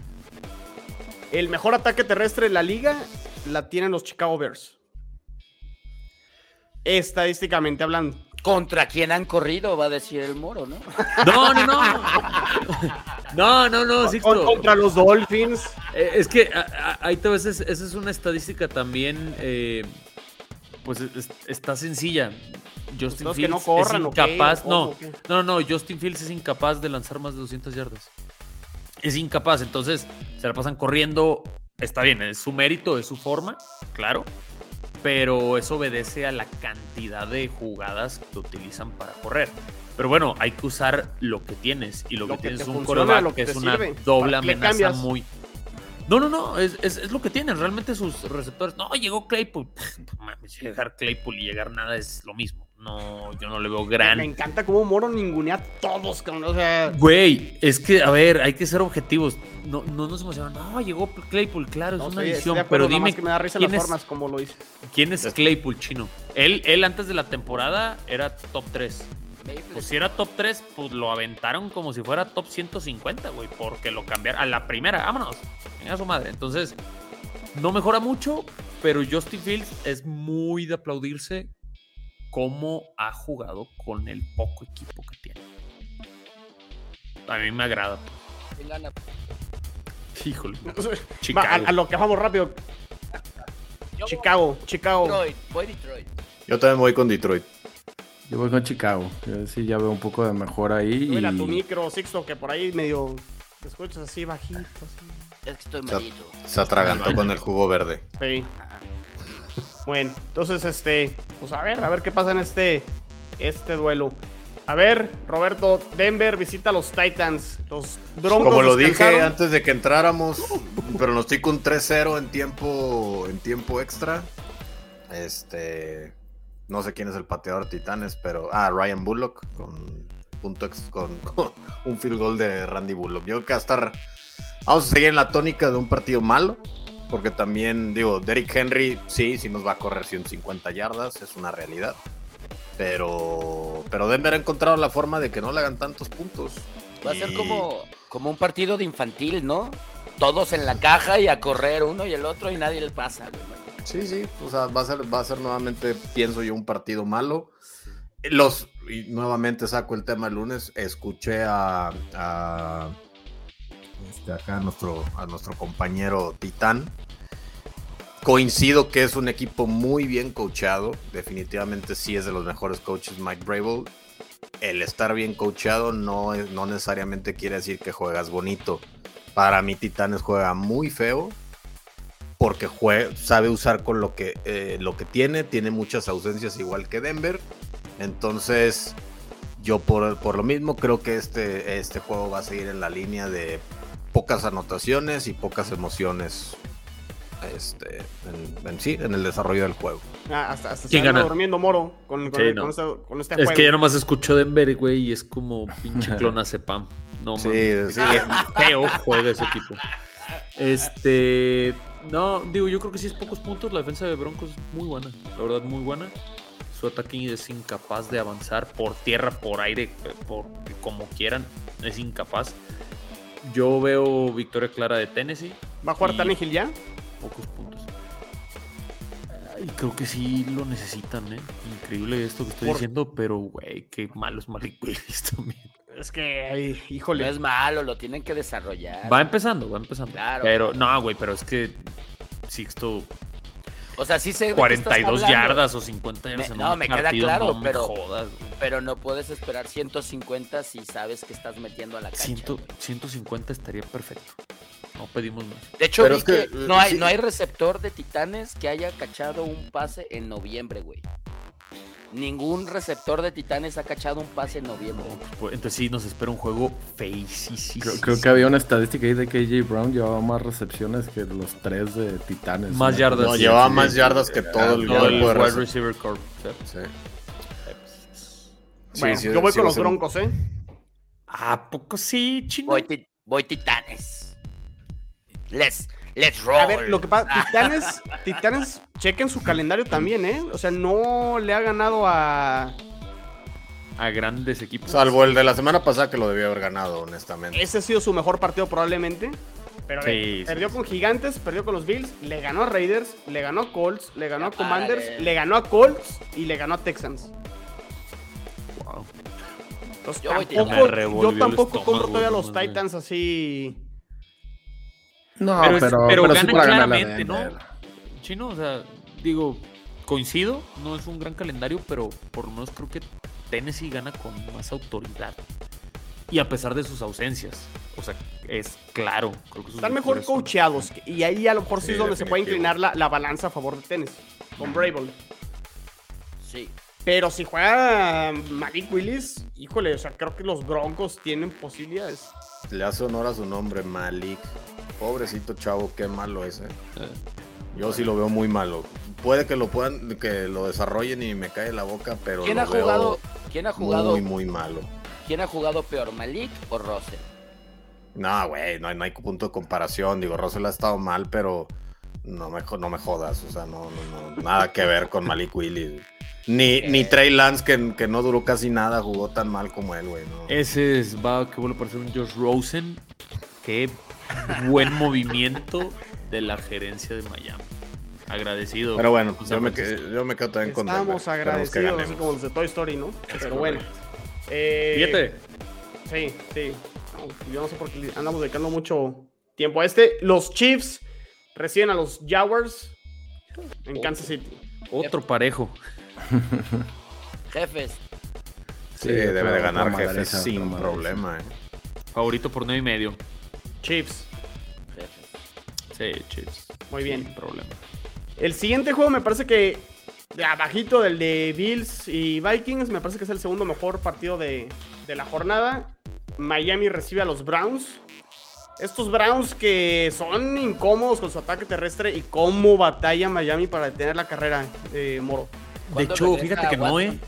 S2: El mejor ataque terrestre de la liga la tienen los Chicago Bears. Estadísticamente hablando.
S3: ¿Contra quién han corrido? Va a decir el moro, ¿no? [LAUGHS]
S4: No, no, no. No, no, no, Sixto.
S2: contra los Dolphins.
S4: Eh, es que a- a- ahí te ves, es- esa es una estadística también, eh, pues es- está sencilla. Justin
S2: Los que
S4: Fields
S2: no corran,
S4: es incapaz,
S2: ¿O
S4: no, no, no, Justin Fields es incapaz de lanzar más de 200 yardas. Es incapaz, entonces se la pasan corriendo, está bien, es su mérito, es su forma, claro, pero eso obedece a la cantidad de jugadas que utilizan para correr. Pero bueno, hay que usar lo que tienes y lo,
S2: Lo
S4: que
S2: que
S4: tienes es un coreback
S2: lo
S4: que
S2: que
S4: es una
S2: sirve.
S4: doble
S2: ¿Para qué le
S4: amenaza muy... No, no, no, es, es, es lo que tienen. Realmente sus receptores. No, llegó Claypool. [LAUGHS] Mames, llegar Claypool y llegar nada es lo mismo. No, yo no le veo
S2: Me
S4: gran.
S2: encanta cómo Moro ningunea a todos, cabrón. O sea,
S4: Güey, es que, a ver, hay que ser objetivos. No, no nos emocionan. No, llegó Claypool, claro,
S2: no
S4: es una edición. Pero dime,
S2: que me da risa
S4: ¿quién
S2: las
S4: es,
S2: formas como lo dice.
S4: ¿quién es Claypool chino? Él, él antes de la temporada era top 3. Pues si era top 3, pues lo aventaron como si fuera top 150, güey, porque lo cambiaron a la primera, vámonos, venga su madre. Entonces, no mejora mucho, pero Justin Fields es muy de aplaudirse cómo ha jugado con el poco equipo que tiene. A mí me agrada. Híjole.
S2: Va,
S4: Chicago.
S2: a, a lo que vamos rápido.
S3: Yo
S2: Chicago, Chicago.
S3: Detroit, voy Detroit.
S5: Yo también voy con Detroit.
S6: Yo voy con Chicago. Sí ya veo un poco de mejor ahí.
S2: Súbele a tu micro, Sixto, que por ahí medio te escuchas así bajito. así.
S3: Es que estoy malito.
S5: Se atragantó con el jugo verde.
S2: Sí. Bueno, entonces este, pues a ver, a ver qué pasa en este este duelo. A ver, Roberto, Denver visita a los Titans. Los Broncos
S5: Como lo dije antes de que entráramos, [LAUGHS] pronostico un 3-0 en tiempo, en tiempo extra. Este. No sé quién es el pateador Titanes, pero. Ah, Ryan Bullock con, punto ex- con, [LAUGHS] con un field goal de Randy Bullock. Yo creo que va a estar. Vamos a seguir en la tónica de un partido malo. Porque también, digo, Derrick Henry, sí, sí nos va a correr 150 yardas, es una realidad. Pero, pero Denver ha encontrado la forma de que no le hagan tantos puntos.
S3: Va a ser como, como un partido de infantil, ¿no? Todos en la caja y a correr uno y el otro y nadie le pasa.
S5: Sí, sí, o sea, va a ser, va a ser nuevamente, pienso yo, un partido malo. Los, y nuevamente saco el tema el lunes, escuché a, a este, acá a nuestro, a nuestro compañero Titán. Coincido que es un equipo muy bien coachado, definitivamente sí es de los mejores coaches Mike Brable. El estar bien coachado no, no necesariamente quiere decir que juegas bonito. Para mí Titanes juega muy feo, porque jue- sabe usar con lo que, eh, lo que tiene, tiene muchas ausencias igual que Denver. Entonces, yo por, por lo mismo creo que este, este juego va a seguir en la línea de pocas anotaciones y pocas emociones este, en, en sí, en el desarrollo del juego.
S2: Ah, hasta hasta se
S4: ¿Quién
S2: anda
S4: gana?
S2: durmiendo Moro con, con,
S4: Sí,
S2: con
S4: no.
S2: este, con este
S4: Es
S2: juego.
S4: que ya nomás escucho Denver, güey, y es como pinche [LAUGHS] clonazepam. No,
S5: Sí,
S4: mames.
S5: sí.
S4: Feo juega ese equipo. Este. No, digo, yo creo que sí es pocos puntos. La defensa de Broncos es muy buena. La verdad, muy buena. Su ataque es incapaz de avanzar por tierra, por aire, por como quieran. Es incapaz. Yo veo victoria clara de Tennessee.
S2: ¿Va a jugar
S4: Y-
S2: Tannehill ya?
S4: Pocos puntos. Y creo que sí lo necesitan, ¿eh? Increíble esto que estoy
S2: Por-
S4: diciendo, pero, güey, qué malo es Malik Willis [LAUGHS] también.
S2: Es que, ay,
S3: No
S2: híjole.
S3: es malo, lo tienen que desarrollar.
S4: Va empezando, va empezando.
S3: Claro.
S4: Pero, no, güey, pero es que Sixto,
S3: O sea, sí qué
S4: 42
S3: estás hablando,
S4: yardas o 50 yardas
S3: Me-
S4: en
S3: no,
S4: un
S3: me queda claro,
S4: no me
S3: pero-
S4: jodas, güey.
S3: Pero no puedes esperar 150 si sabes que estás metiendo a la cancha.
S4: Ciento-
S3: güey.
S4: 150 estaría perfecto. No pedimos más.
S3: De hecho,
S5: Pero
S3: vi
S5: es que,
S3: que no hay,
S5: sí.
S3: no hay receptor de Titanes que haya cachado un pase en noviembre, güey. Ningún receptor de Titanes ha cachado un pase en noviembre.
S4: Pues, Entonces sí nos espera un juego feísimo.
S6: Creo, creo que había una estadística ahí de que AJ Brown llevaba más recepciones que los tres de Titanes.
S4: Más
S6: ¿no?
S4: yardas.
S5: No,
S4: Sí,
S5: llevaba
S6: sí,
S5: más
S6: sí.
S5: yardas que todo el
S4: Todo el wide receiver corps.
S5: Sí. Sí,
S2: Bueno,
S5: sí,
S2: yo voy
S5: sí
S2: con los Broncos, ¿eh?
S4: ¿A poco sí, chino?
S3: Voy, ti- voy Titanes. Let's, let's roll.
S2: A ver, lo que pasa, [LAUGHS] Titanes, Titanes, chequen su calendario también, ¿eh? O sea, no le ha ganado a.
S4: A grandes equipos.
S5: Salvo el de la semana pasada que lo debió haber ganado, honestamente.
S2: Ese ha sido su mejor partido probablemente. Pero ver,
S4: sí,
S2: perdió
S4: sí.
S2: con Gigantes, perdió con los Bills, le ganó a Raiders, le ganó a Colts, le ganó a Commanders, le ganó a Colts y le ganó a Texans. Entonces,
S3: Yo
S2: tampoco, yo tampoco
S4: estómago,
S2: compro todavía los. Titans así.
S6: No,
S4: pero,
S6: pero,
S4: pero
S6: pero sí
S4: ganan claramente, ¿no? Chino, o sea, digo, coincido, no es un gran calendario, pero por lo menos creo que Tennessee gana con más autoridad. Y a pesar de sus ausencias. O sea, es claro. Creo que sus
S2: Están mejor
S4: son-
S2: coacheados. Y ahí a lo mejor sí,
S5: Sí,
S2: es donde se puede inclinar la, la balanza a favor de tenis. Con Brable.
S3: Sí.
S2: Pero si juega Malik Willis, híjole, o sea, creo que los Broncos tienen posibilidades.
S5: Le hace honor a su nombre, Malik. Pobrecito chavo, qué malo ese. Yo sí lo veo muy malo. Puede que lo puedan, que lo desarrollen y me cae la boca, pero
S3: ¿Quién
S5: lo
S3: ha
S5: veo
S3: jugado? ¿Quién ha jugado?
S5: muy, muy malo.
S3: ¿Quién ha jugado peor, Malik o Russell?
S5: No, güey, no, hay- no hay punto de comparación. Digo, Russell ha estado mal, pero no me, no me jodas. O sea, no, no, no, nada que ver con Malik Willis. Ni, ni Trey Lance, que, que no duró casi nada, jugó tan mal como él, güey. ¿no?
S4: Ese es, va que vuelve a parecer un Josh Rosen. Qué buen [LAUGHS] movimiento de la gerencia de Miami. Agradecido.
S5: Pero bueno, yo me,
S4: pues,
S5: yo me quedo también con Denver.
S2: Estamos agradecidos, así como los de Toy Story, ¿no?
S5: Es
S2: Pero bueno. Eh,
S4: Fíjate.
S2: Sí, sí. No, yo no sé por qué andamos dedicando mucho tiempo a este. Los Chiefs reciben a los Jaguars en Kansas City.
S4: Otro parejo. [LAUGHS]
S3: Jefes.
S5: Sí,
S6: Sí,
S5: debe de ganar
S6: otra
S5: jefe
S6: madriza,
S5: sin problema. eh.
S4: Favorito por 9 y medio.
S3: Jefes.
S4: Sí, Chiefs.
S2: Muy bien.
S4: Sin problema.
S2: El siguiente juego me parece que de abajito del de Bills y Vikings, me parece que es el segundo mejor partido de, de la jornada. Miami recibe a los Browns. Estos Browns que son incómodos con su ataque terrestre y cómo batalla Miami para detener la carrera, eh, Moro.
S4: De
S3: ¿Cuándo
S4: hecho, fíjate que no,
S3: Watson?
S4: eh.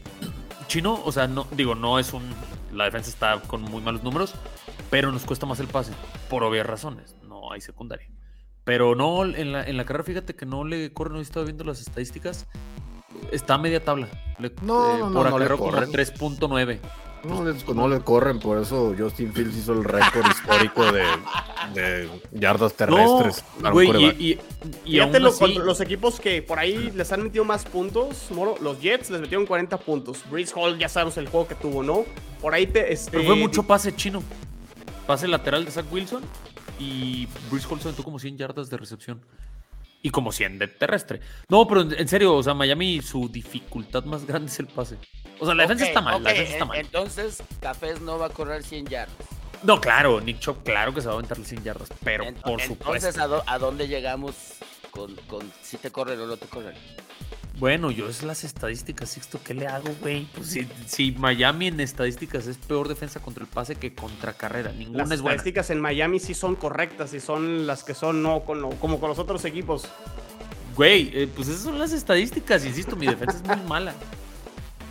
S4: Chino, o sea, no, digo, no es un. La defensa está con muy malos números, pero nos cuesta más el pase, por obvias razones. No hay secundaria. Pero no, en la, en la carrera, fíjate que no le corre, no he estado viendo las estadísticas. Está a media tabla. Le- eh,
S5: No, no, no,
S4: por
S5: no
S4: acarreo como
S5: corren.
S4: 3.9.
S5: No le, no le corren, por eso Justin Fields hizo el récord histórico de, de yardas terrestres.
S4: No, güey, y, y, y
S2: Fíjate
S4: aún
S2: lo-
S4: así-
S2: con los equipos que por ahí les han metido más puntos, Moro, los Jets les metieron 40 puntos. Breeze Hall, ya sabemos el juego que tuvo, ¿no? Por ahí te, este,
S4: Pero fue mucho pase chino. Pase lateral de Zach Wilson y Bruce Hall se aventó como 100 yardas de recepción. Y como 100 de terrestre. No, pero en, en serio, o sea, Miami su dificultad más grande es el pase. O sea, la defensa está mal, la defensa está mal.
S3: Entonces, Cafés no va a correr 100 yardas.
S4: No, claro, Nick Chop, claro que se va a aventar las 100 yardas, pero por
S3: Entonces,
S4: supuesto.
S3: ¿a, dó- a dónde llegamos con, con si te corren o no te corren?
S4: Bueno, yo es las estadísticas, Sixto, ¿qué le hago, güey? Pues si, si Miami en estadísticas es peor defensa contra el pase que contra carrera, ninguna
S2: Las
S4: es buena.
S2: estadísticas en Miami sí son correctas y son las que son no con lo- como con los otros equipos.
S4: Güey, eh, pues esas son las estadísticas, insisto, mi defensa es muy mala.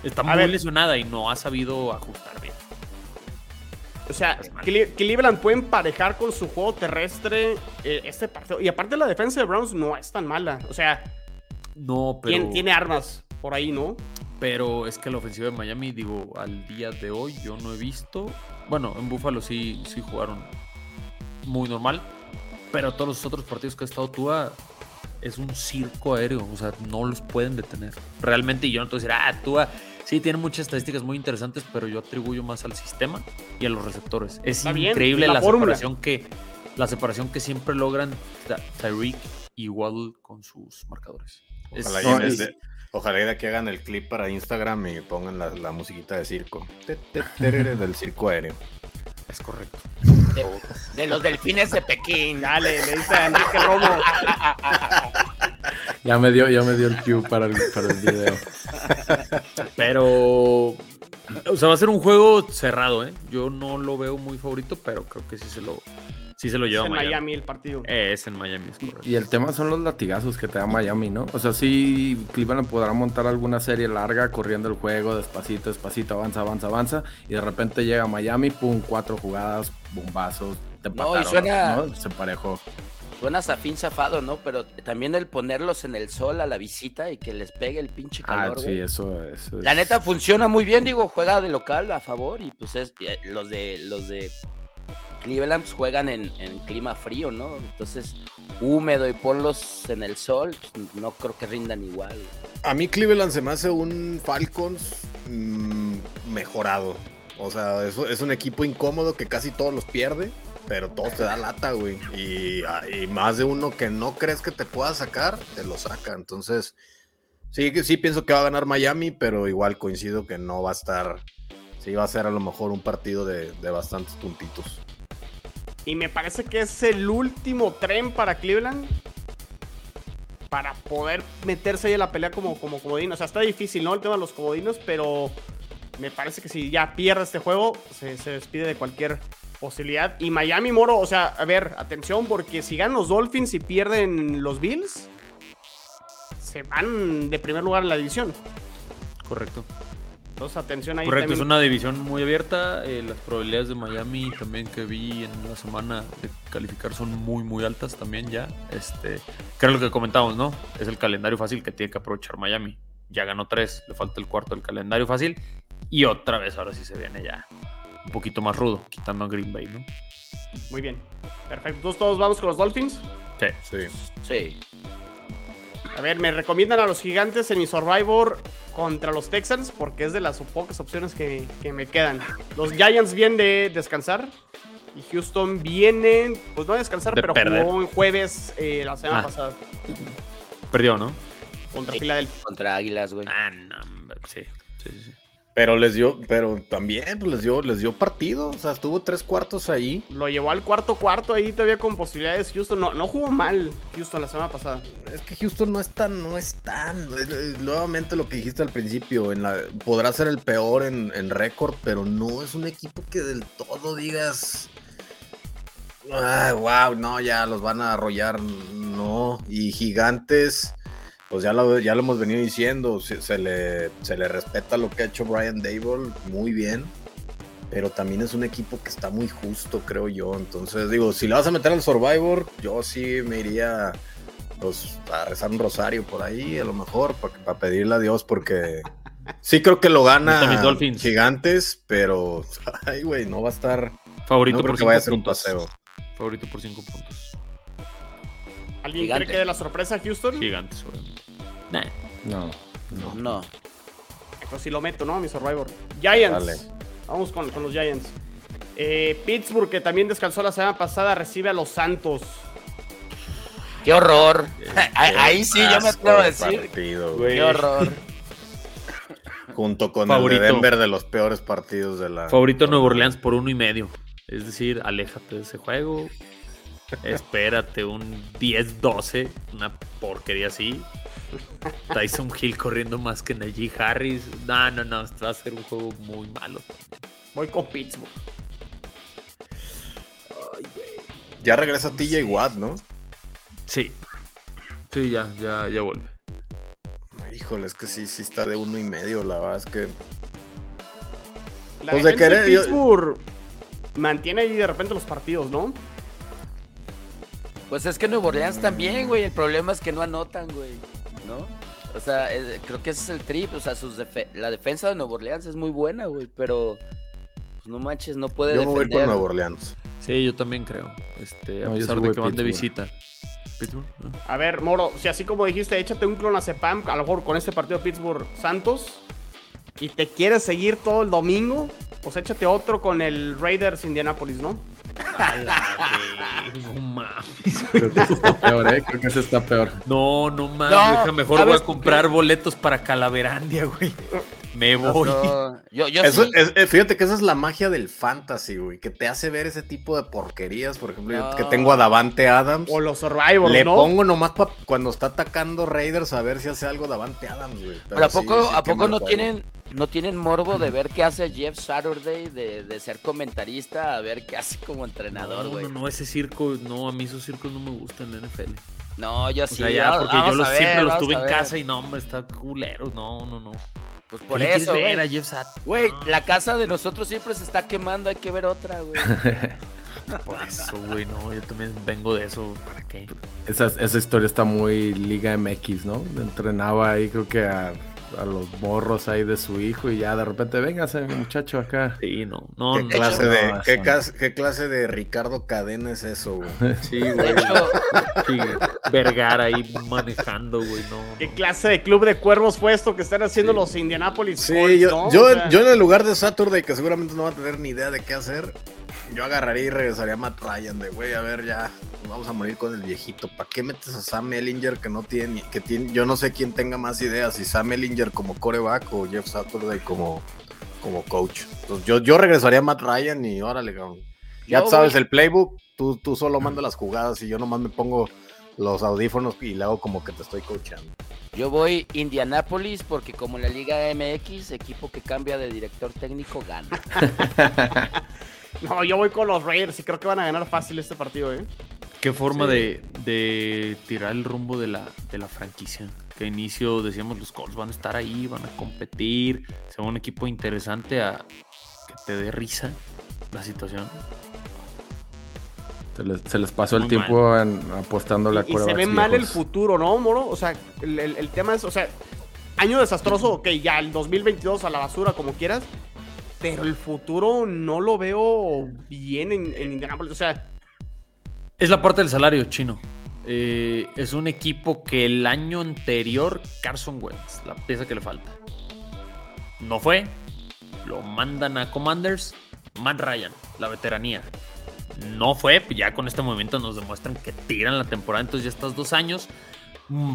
S4: Está muy
S2: ver.
S4: lesionada y no ha sabido ajustar bien.
S2: O sea, Cleveland puede emparejar con su juego terrestre eh, este partido. Y aparte la defensa de Browns no es tan mala. O sea,
S4: no,
S2: pero... tiene, tiene armas por ahí, ¿no?
S4: Pero es que la ofensiva de Miami, digo, al día de hoy yo no he visto. Bueno, en Buffalo sí, sí jugaron muy normal. Pero todos los otros partidos que ha estado Tua es un circo aéreo. O sea, no los pueden detener. Realmente, y yo no te voy a decir, ah, Tua Sí, tiene muchas estadísticas muy interesantes, pero yo atribuyo más al sistema y a los receptores. Es increíble la, separación que la separación que siempre logran Tyreek y Waddle con sus marcadores.
S5: Ojalá, de, que hagan el clip para Instagram y pongan la, musiquita de circo. del circo aéreo.
S4: Es correcto.
S3: De, los delfines de Pekín.
S2: Dale, le dice a Enrique Romo. [LAUGHS]
S6: Ya me dio, ya me dio el cue para el, para el video.
S4: Pero. O sea, va a ser un juego cerrado, ¿eh? Yo no lo veo muy favorito, pero creo que sí se lo, sí se lo lleva
S2: es en Miami. el partido.
S4: es en Miami, es correcto.
S6: Y el tema son los latigazos que te da Miami, ¿no? O sea, sí, Cleveland podrá montar alguna serie larga corriendo el juego, despacito, despacito, avanza, avanza, avanza. Y de repente llega Miami, pum, cuatro jugadas, bombazos, te no, y suena... ¿no? Se emparejó.
S3: Suena fin zafado, ¿no? Pero también el ponerlos en el sol a la visita y que les pegue el pinche ah, calor.
S6: Ah, sí, eso, eso
S3: La neta funciona muy bien, digo, juega de local a favor y pues es eh, los de los de Cleveland pues, juegan en, clima frío, ¿no? Entonces, húmedo y ponlos en el sol, pues, no creo que rindan igual.
S5: A mí Cleveland se me hace un Falcons mm, mejorado. O sea, es un equipo incómodo que casi todos los pierde pero todo te da lata, güey. Ah, y, más de uno que no crees que te pueda sacar, te lo saca. Entonces, sí, sí pienso que va a ganar Miami, pero igual coincido que no va a estar. Sí, va a ser a lo mejor un partido de, bastantes puntitos.
S2: Y me parece que es el último tren para Cleveland para poder meterse ahí en la pelea como, como comodino. O sea, está difícil, ¿no? El tema de los comodinos, pero me parece que si ya pierde este juego, se, se despide de cualquier posibilidad. Y Miami Moro, o sea, a ver, atención, porque si ganan los Dolphins y pierden los Bills, se van de primer lugar en la división.
S4: Correcto.
S2: Entonces, atención ahí.
S4: Correcto, es una división muy abierta. Eh, las probabilidades de Miami también que vi en una semana de calificar son muy, muy altas también ya. Este, que lo que comentábamos, ¿no? Es el calendario fácil que tiene que aprovechar Miami. Ya ganó tres, le falta el cuarto del calendario fácil. Y otra vez, ahora sí se viene ya un poquito más rudo, quitando a Green Bay, ¿no?
S2: Muy bien. Perfecto. ¿Entonces todos vamos con los Dolphins?
S4: Sí.
S5: Sí.
S3: Sí.
S2: A ver, me recomiendan a los gigantes en mi Survivor contra los Texans porque es de las pocas opciones que, me quedan. Los Giants vienen de descansar y Houston viene, pues no a descansar, pero jugó en jueves eh, la semana ah. pasada.
S4: Perdió, ¿no?
S2: Contra Philadelphia.
S3: Contra Águilas, güey.
S4: Ah, no, sí, sí, sí.
S5: Pero les dio, pero también pues, les dio, les dio partido. O sea, estuvo tres cuartos ahí.
S2: Lo llevó al cuarto cuarto ahí todavía con posibilidades. Houston no, no jugó mal Houston la semana pasada.
S5: Es que Houston no es tan, no es tan. Nuevamente lo que dijiste al principio, en la, podrá ser el peor en, en récord, pero no es un equipo que del todo digas. Ay, wow, no, ya los van a arrollar. No. Y gigantes pues ya lo, ya lo hemos venido diciendo, se, le, se le respeta lo que ha hecho Brian Dable muy bien, pero también es un equipo que está muy justo, creo yo. Entonces, digo, si le vas a meter al Survivor, yo sí me iría pues, a rezar un rosario por ahí, a lo mejor, para, para pedirle a Dios, porque sí creo que lo gana Gigantes, pero, [LAUGHS] ay, güey, no va a estar.
S4: Favorito por
S5: que vaya a ser un paseo.
S4: Favorito por cinco puntos.
S2: ¿Alguien cree que de la sorpresa Houston?
S4: Gigantes, obviamente.
S6: No.
S3: No. No.
S2: Pues si lo meto, ¿no? Mi Survivor. Giants. Vamos con, los Giants. Eh, Pittsburgh, que también descansó la semana pasada, recibe a los Santos.
S3: ¡Qué horror! [LAUGHS] Ahí sí, yo me atrevo a decir. ¡Qué horror! [LAUGHS]
S5: Junto con el de Denver de los peores partidos de la.
S4: Favorito Nuevo Orleans por uno y medio. Es decir, aléjate de ese juego. Espérate un 10-12, una porquería así. Tyson Hill corriendo más que Najee Harris. No, no, no. Esto va a ser un juego muy malo.
S2: Voy con Pittsburgh.
S5: Ya regresa TJ Watt, ¿no?
S4: Sí. Sí, ya, ya, ya vuelve.
S5: Híjole, es que sí, sí está de uno y medio, la verdad es que.
S2: La pues de Pittsburgh mantiene ahí de repente los partidos, ¿no?
S3: Pues es que Nuevo Orleans también, güey. El problema es que no anotan, güey. ¿No? O sea, creo que ese es el trip. O sea, sus la defensa de Nuevo Orleans es muy buena, güey. Pero, pues no manches, no puede
S5: Yo me voy
S3: defender.
S5: con Nueva Orleans.
S4: Sí, yo también creo. Este, a
S6: No,
S4: pesar de que van de
S6: Pittsburgh.
S4: visita. Pittsburgh, ¿no?
S2: A ver, Moro, si así como dijiste, échate un clonazepam, a lo mejor con este partido Pittsburgh-Santos, y te quieres seguir todo el domingo, pues échate otro con el Raiders-Indianapolis, ¿no?
S4: No mames.
S6: Creo que eso está peor, ¿eh? Creo que eso está peor.
S4: No, no mames.
S3: No,
S4: deja, mejor voy
S3: ¿sabes
S4: a comprar boletos para Calaverandia, güey. Me voy.
S3: No, yo, yo
S5: Eso,
S3: sí.
S5: es- eh, fíjate que esa es la magia del fantasy, güey, que te hace ver ese tipo de porquerías. Por ejemplo, yo
S3: No.
S5: que tengo a Davante Adams.
S2: O los Survivors,
S5: Le
S2: ¿no?
S5: pongo nomás pa- cuando está atacando Raiders a ver si hace algo Davante Adams, güey.
S3: Pero ¿a poco,
S5: sí
S3: ¿a poco no tienen, no tienen morbo de ver qué hace Jeff Saturday de, de ser comentarista a ver qué hace como entrenador,
S4: No,
S3: güey?
S4: no, no, ese circo, no, a mí esos circos no me gustan en la NFL.
S3: No, yo
S4: O
S3: sí.
S4: sea, ya,
S3: vamos-
S4: porque yo los,
S3: ver,
S4: siempre los tuve en casa y no, hombre, está culero. No, no, no.
S3: Pues
S4: ¿Qué
S3: por eso,
S4: ver
S3: güey.
S4: a Jeff Sat?
S3: Güey, la casa de nosotros siempre se está quemando, hay que ver otra, güey. [LAUGHS]
S4: Por eso, güey, no, yo también vengo de eso. ¿Para qué?
S6: Esa, esa historia está muy Liga MX, ¿no? Entrenaba ahí, creo que a, a los morros ahí de su hijo y ya de repente, véngase, muchacho, acá.
S4: Sí, no, no,
S5: ¿Qué
S4: no.
S5: clase,
S6: no,
S5: de, qué, clase de Ricardo Cadena es eso, güey? [LAUGHS]
S4: Sí, güey. Sí, Vergara ahí manejando, güey, no.
S2: ¿Qué
S4: no.
S2: clase de club de cuervos fue esto que están haciendo los Indianapolis
S5: Sí,
S2: Colts,
S5: yo,
S2: ¿no?
S5: yo,
S2: O sea,
S5: yo en el lugar de Saturday, que seguramente no va a tener ni idea de qué hacer, yo agarraría y regresaría a Matt Ryan de, güey, a ver, ya, vamos a morir con el viejito. ¿Para qué metes a Sam Ellinger que no tiene, que tiene, yo no sé quién tenga más ideas, si Sam Ellinger como coreback o Jeff Saturday como, como coach? Entonces yo, yo regresaría a Matt Ryan y órale, cabrón. Ya
S3: Yo
S5: sabes el playbook, tú, tú solo manda las jugadas y yo nomás me pongo los audífonos y le hago como que te estoy coachando.
S3: yo voy Indianapolis porque como en la Liga MX, equipo que cambia de director técnico gana. [LAUGHS]
S2: No, yo voy con los Raiders y creo que van a ganar fácil este partido, ¿eh?
S4: Qué forma
S5: Sí.
S4: de, de tirar el rumbo de la, de la franquicia. Que a inicio decíamos los Colts van a estar ahí, van a competir, sea un equipo interesante a que te dé risa la situación.
S6: Se les, se les pasó el tiempo en, apostando la
S2: Y, y se ve mal el futuro, ¿no, Moro? O sea, el, el- el tema es, o sea, año desastroso, ok, ya el 2022 a la basura, como quieras, pero el futuro no lo veo bien en, en Indianapolis. O sea,
S4: Es la parte del salario chino. Eh, es un equipo que el año anterior, Carson Wentz, la pieza que le falta. No fue. Lo mandan a Commanders. Matt Ryan, la veteranía. No fue. Ya con este movimiento nos demuestran que tiran la temporada. Entonces ya estás dos años.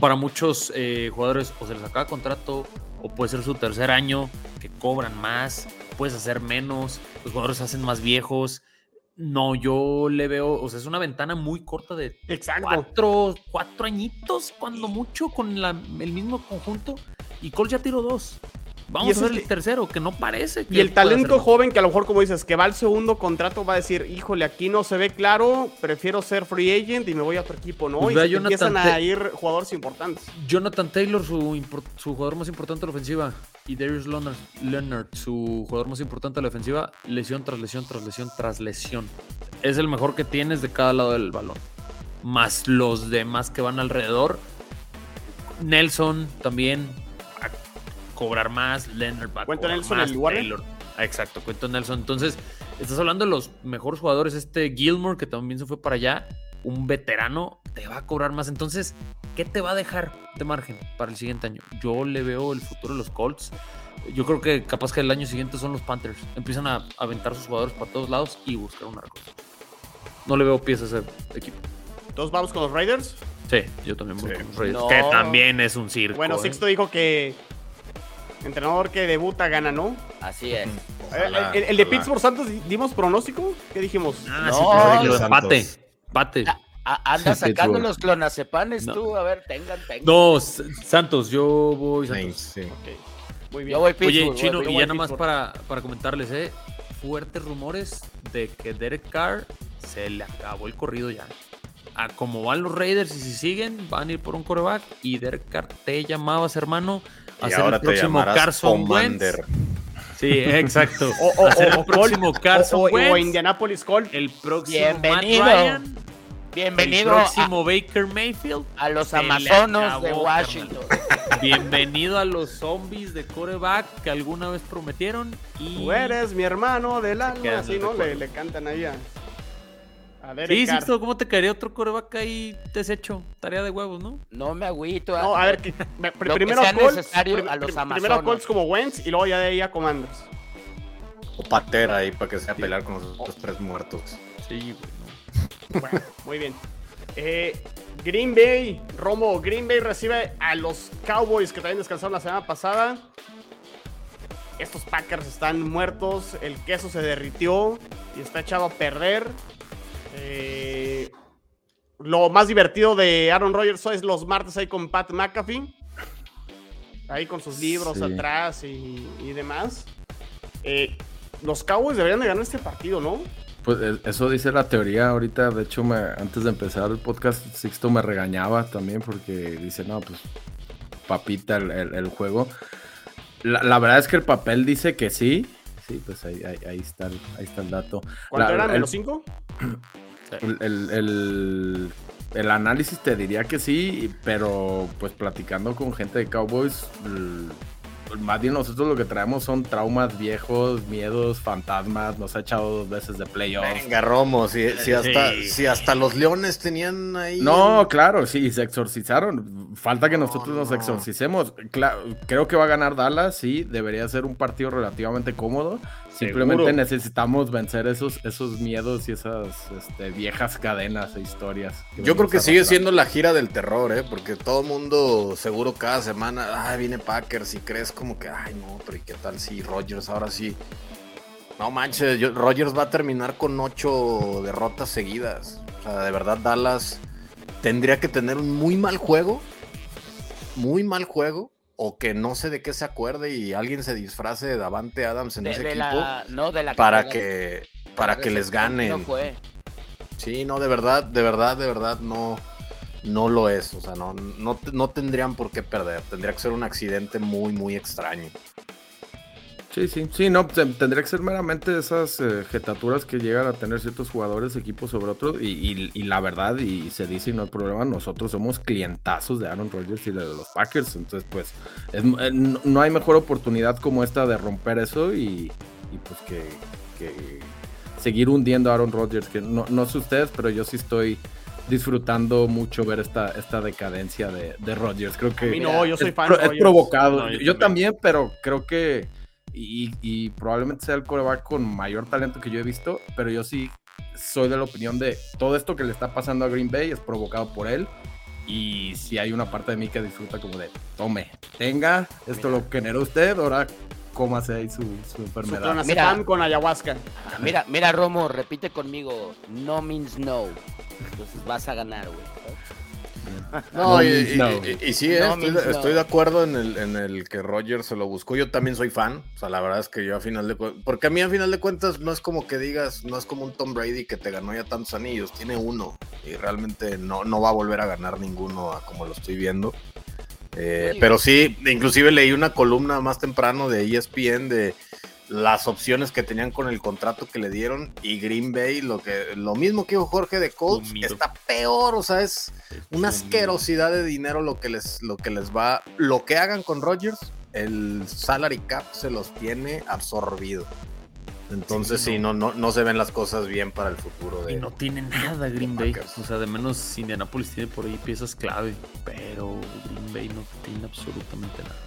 S4: Para muchos eh, jugadores o se les acaba contrato o puede ser su tercer año que cobran más, puedes hacer menos, los jugadores se hacen más viejos. No, yo le veo, o sea, es una ventana muy corta de
S2: exacto.
S4: cuatro, cuatro añitos, cuando mucho, con la- el mismo conjunto. Y Cole ya tiró dos.
S2: Y
S4: Vamos a ver el
S2: que-
S4: tercero, que no parece. que
S2: Y el talento joven que a lo mejor, como dices, que va al segundo contrato, va a decir, híjole, aquí no se ve claro, prefiero ser free agent y me voy a otro equipo, ¿no?
S4: Pues
S2: y
S4: Jonathan
S2: empiezan a ir jugadores importantes.
S4: Jonathan Taylor, su, jugador más importante de la ofensiva. Y Darius Leonard, Leonard, su jugador más importante de la ofensiva. Lesión tras lesión, tras lesión, tras lesión. Es el mejor que tienes de cada lado del balón. Más los demás que van alrededor. Nelson también cobrar más. Leonard va a
S2: ¿Cuenta
S4: cobrar
S2: Nelson
S4: más.
S2: el?
S4: Taylor. Ah, Exacto, cuento Nelson. Entonces, estás hablando de los mejores jugadores. Este Gilmore, que también se fue para allá. Un veterano te va a cobrar más. Entonces, ¿qué te va a dejar de margen para el siguiente año? Yo le veo el futuro de los Colts. Yo creo que capaz que el año siguiente son los Panthers. Empiezan a aventar sus jugadores para todos lados y buscar una cosa. No le veo piezas a ese equipo.
S2: Entonces vamos con los Raiders.
S4: Sí, yo también voy
S5: Sí.
S4: con los Raiders,
S3: No.
S4: Que también es un circo.
S2: Bueno,
S4: ¿eh?
S2: Sixto dijo que entrenador que debuta gana, ¿no?
S3: Así es.
S5: Ojalá,
S2: el, el- el de. Pittsburgh Santos di- dimos pronóstico. ¿Qué dijimos?
S4: Ah,
S3: No,
S4: sí, empate. Empate.
S3: A- anda sacando los clonacepanes
S4: No.
S3: tú, a ver, tengan, tengan.
S4: No, Santos, yo voy Santos.
S5: Sí, sí.
S2: Muy bien.
S3: Yo voy
S4: Oye,
S3: Pittsburgh,
S4: Chino,
S3: voy-
S4: y ya nada más para, para comentarles, ¿eh? Fuertes rumores de que Derek Carr se le acabó el corrido ya. A como van los Raiders y si siguen, van a ir por un coreback. Y Derek Carr te llamabas, hermano, a ser
S5: ahora
S4: el
S5: te
S4: próximo
S5: llamarás
S4: Carson
S5: Commander.
S4: Wentz. Sí, exacto. [LAUGHS]
S2: O,
S4: el
S2: o
S4: próximo Carson
S2: o, o- o
S4: Wentz,
S2: Indianapolis Colts.
S4: el próximo
S3: Bienvenido.
S4: Matt Ryan,
S3: Bienvenido
S4: el
S3: a,
S4: próximo Baker Mayfield.
S3: a los Amazonos
S4: acabó,
S3: de. Washington.
S4: Bienvenido a los zombies de coreback que alguna vez prometieron. Y...
S2: Tú eres mi hermano del alma. Así, ¿no? Le, le cantan ahí a. A ver,
S4: Sí, Sixto, ¿cómo te caería otro coreback ahí deshecho? Tarea de huevos, ¿no?
S3: No me agüito.
S2: No, a ver, que, me- pr-
S3: Lo que
S2: primero
S3: sea
S2: Colts.
S3: necesario
S2: prim-
S3: a los
S2: prim-
S3: Amazonas.
S2: Primero Colts como Wentz y luego ya de ahí a Commanders.
S5: O patera ahí para que sea pelear con los otros tres muertos.
S4: Sí, güey.
S2: Bueno, muy bien. Eh, Green Bay, Romo, Green Bay recibe a los Cowboys que también descansaron la semana pasada. Estos Packers están muertos, el queso se derritió y está echado a perder. Eh, lo más divertido de Aaron Rodgers es los martes ahí con Pat McAfee. Ahí con sus libros
S6: Sí.
S2: atrás y, y demás. Eh, los Cowboys deberían de ganar este partido, ¿no?
S6: Pues eh, eso dice la teoría ahorita. De hecho, me- antes de empezar el podcast, Sixto me regañaba también porque dice, no, pues papita el, el- el juego. La, la verdad es que el papel dice que sí. Sí, pues ahí, ahí, ahí está, ahí está el dato.
S2: ¿Cuánto
S6: La-
S2: eran?
S6: el-
S2: ¿Menos 5? [CLEARS THROAT]
S6: El, el- el- el análisis te diría que sí, pero pues platicando con gente de Cowboys, más bien nosotros lo que traemos son traumas viejos, miedos, fantasmas, nos ha echado dos veces de playoffs.
S5: Venga, Romo, si, si hasta,
S4: Sí.
S5: si hasta los leones tenían ahí.
S6: No, claro, sí, se exorcizaron. Falta que nosotros nos
S5: no.
S6: exorcicemos. Cla- creo que va a ganar Dallas, sí, debería ser un partido relativamente cómodo. Simplemente
S2: Seguro.
S6: necesitamos vencer esos, esos miedos y esas este, viejas cadenas e historias.
S5: Yo creo que sigue siendo la gira del terror, ¿eh? Porque todo el mundo, seguro cada semana, ay, viene Packers y crees como que, ay, no, pero ¿y qué tal si Rodgers ahora sí? No manches, yo- Rodgers va a terminar con ocho derrotas seguidas. O sea, de verdad, Dallas tendría que tener un muy mal juego, muy mal juego, o que no sé de qué se acuerde y alguien se disfrace de Davante Adams en
S3: De,
S5: ese
S3: de
S5: equipo
S3: la, no, de la
S5: para que, para que les ganen.
S3: No fue.
S5: Sí, no, de verdad, de verdad, de verdad, no, no lo es. O sea, no, no, no tendrían por qué perder. Tendría que ser un accidente muy, muy extraño.
S6: Sí, sí, sí, no, te- tendría que ser meramente esas eh, jetaturas que llegan a tener ciertos jugadores, equipos sobre otros, y, y- y la verdad, y se dice y no hay problema, nosotros somos clientazos de Aaron Rodgers y de los Packers, entonces pues es- eh, no, hay mejor oportunidad como esta de romper eso y, y, pues que, que seguir hundiendo a Aaron Rodgers, que no, no sé ustedes, pero yo sí estoy disfrutando mucho ver esta, esta decadencia de, de Rodgers, creo
S2: A
S6: que
S2: mí no, yo soy
S6: es,
S2: fan
S6: provocado.
S4: No, yo
S6: yo, también. pero creo que. Y, y probablemente sea el coreback con mayor talento que yo he visto, pero yo sí soy de la opinión de todo esto que le está pasando a Green Bay es provocado por él. Y si hay una parte de mí que disfruta como de, tome, tenga, esto lo generó usted, ahora cómase ahí su, su
S2: Su
S6: enfermedad.
S2: clonazepam
S3: Mira.
S2: con ayahuasca.
S3: Mira, mira, Romo, repite conmigo. No means no. Entonces vas a ganar, güey.
S5: No,
S6: No
S5: y,
S6: means
S5: y-
S6: no.
S5: y- y sí,
S3: No
S5: estoy, de-
S3: no.
S5: estoy de acuerdo en el, en el que Rodgers se lo buscó. Yo también soy fan. O sea, la verdad es que yo a final de cuentas. Porque a mí a final de cuentas no es como que digas, no es como un Tom Brady que te ganó ya tantos anillos. Tiene uno. Y realmente no, no va a volver a ganar ninguno a como lo estoy viendo. Eh, pero sí, inclusive leí una columna más temprano de ESPN de las opciones que tenían con el contrato que le dieron y Green Bay, lo que lo mismo que dijo Jorge de Colts, está peor, o sea, es una asquerosidad de dinero lo que les lo que les va, lo que hagan con Rodgers, el salary cap se los tiene absorbido. Entonces
S4: Sí,
S5: sí, no, no, no se ven las cosas bien para el futuro de
S4: Y no tiene nada Green Bay.
S5: Packers.
S4: O sea, de menos Indianapolis tiene por ahí piezas clave. Pero Green Bay no tiene absolutamente nada.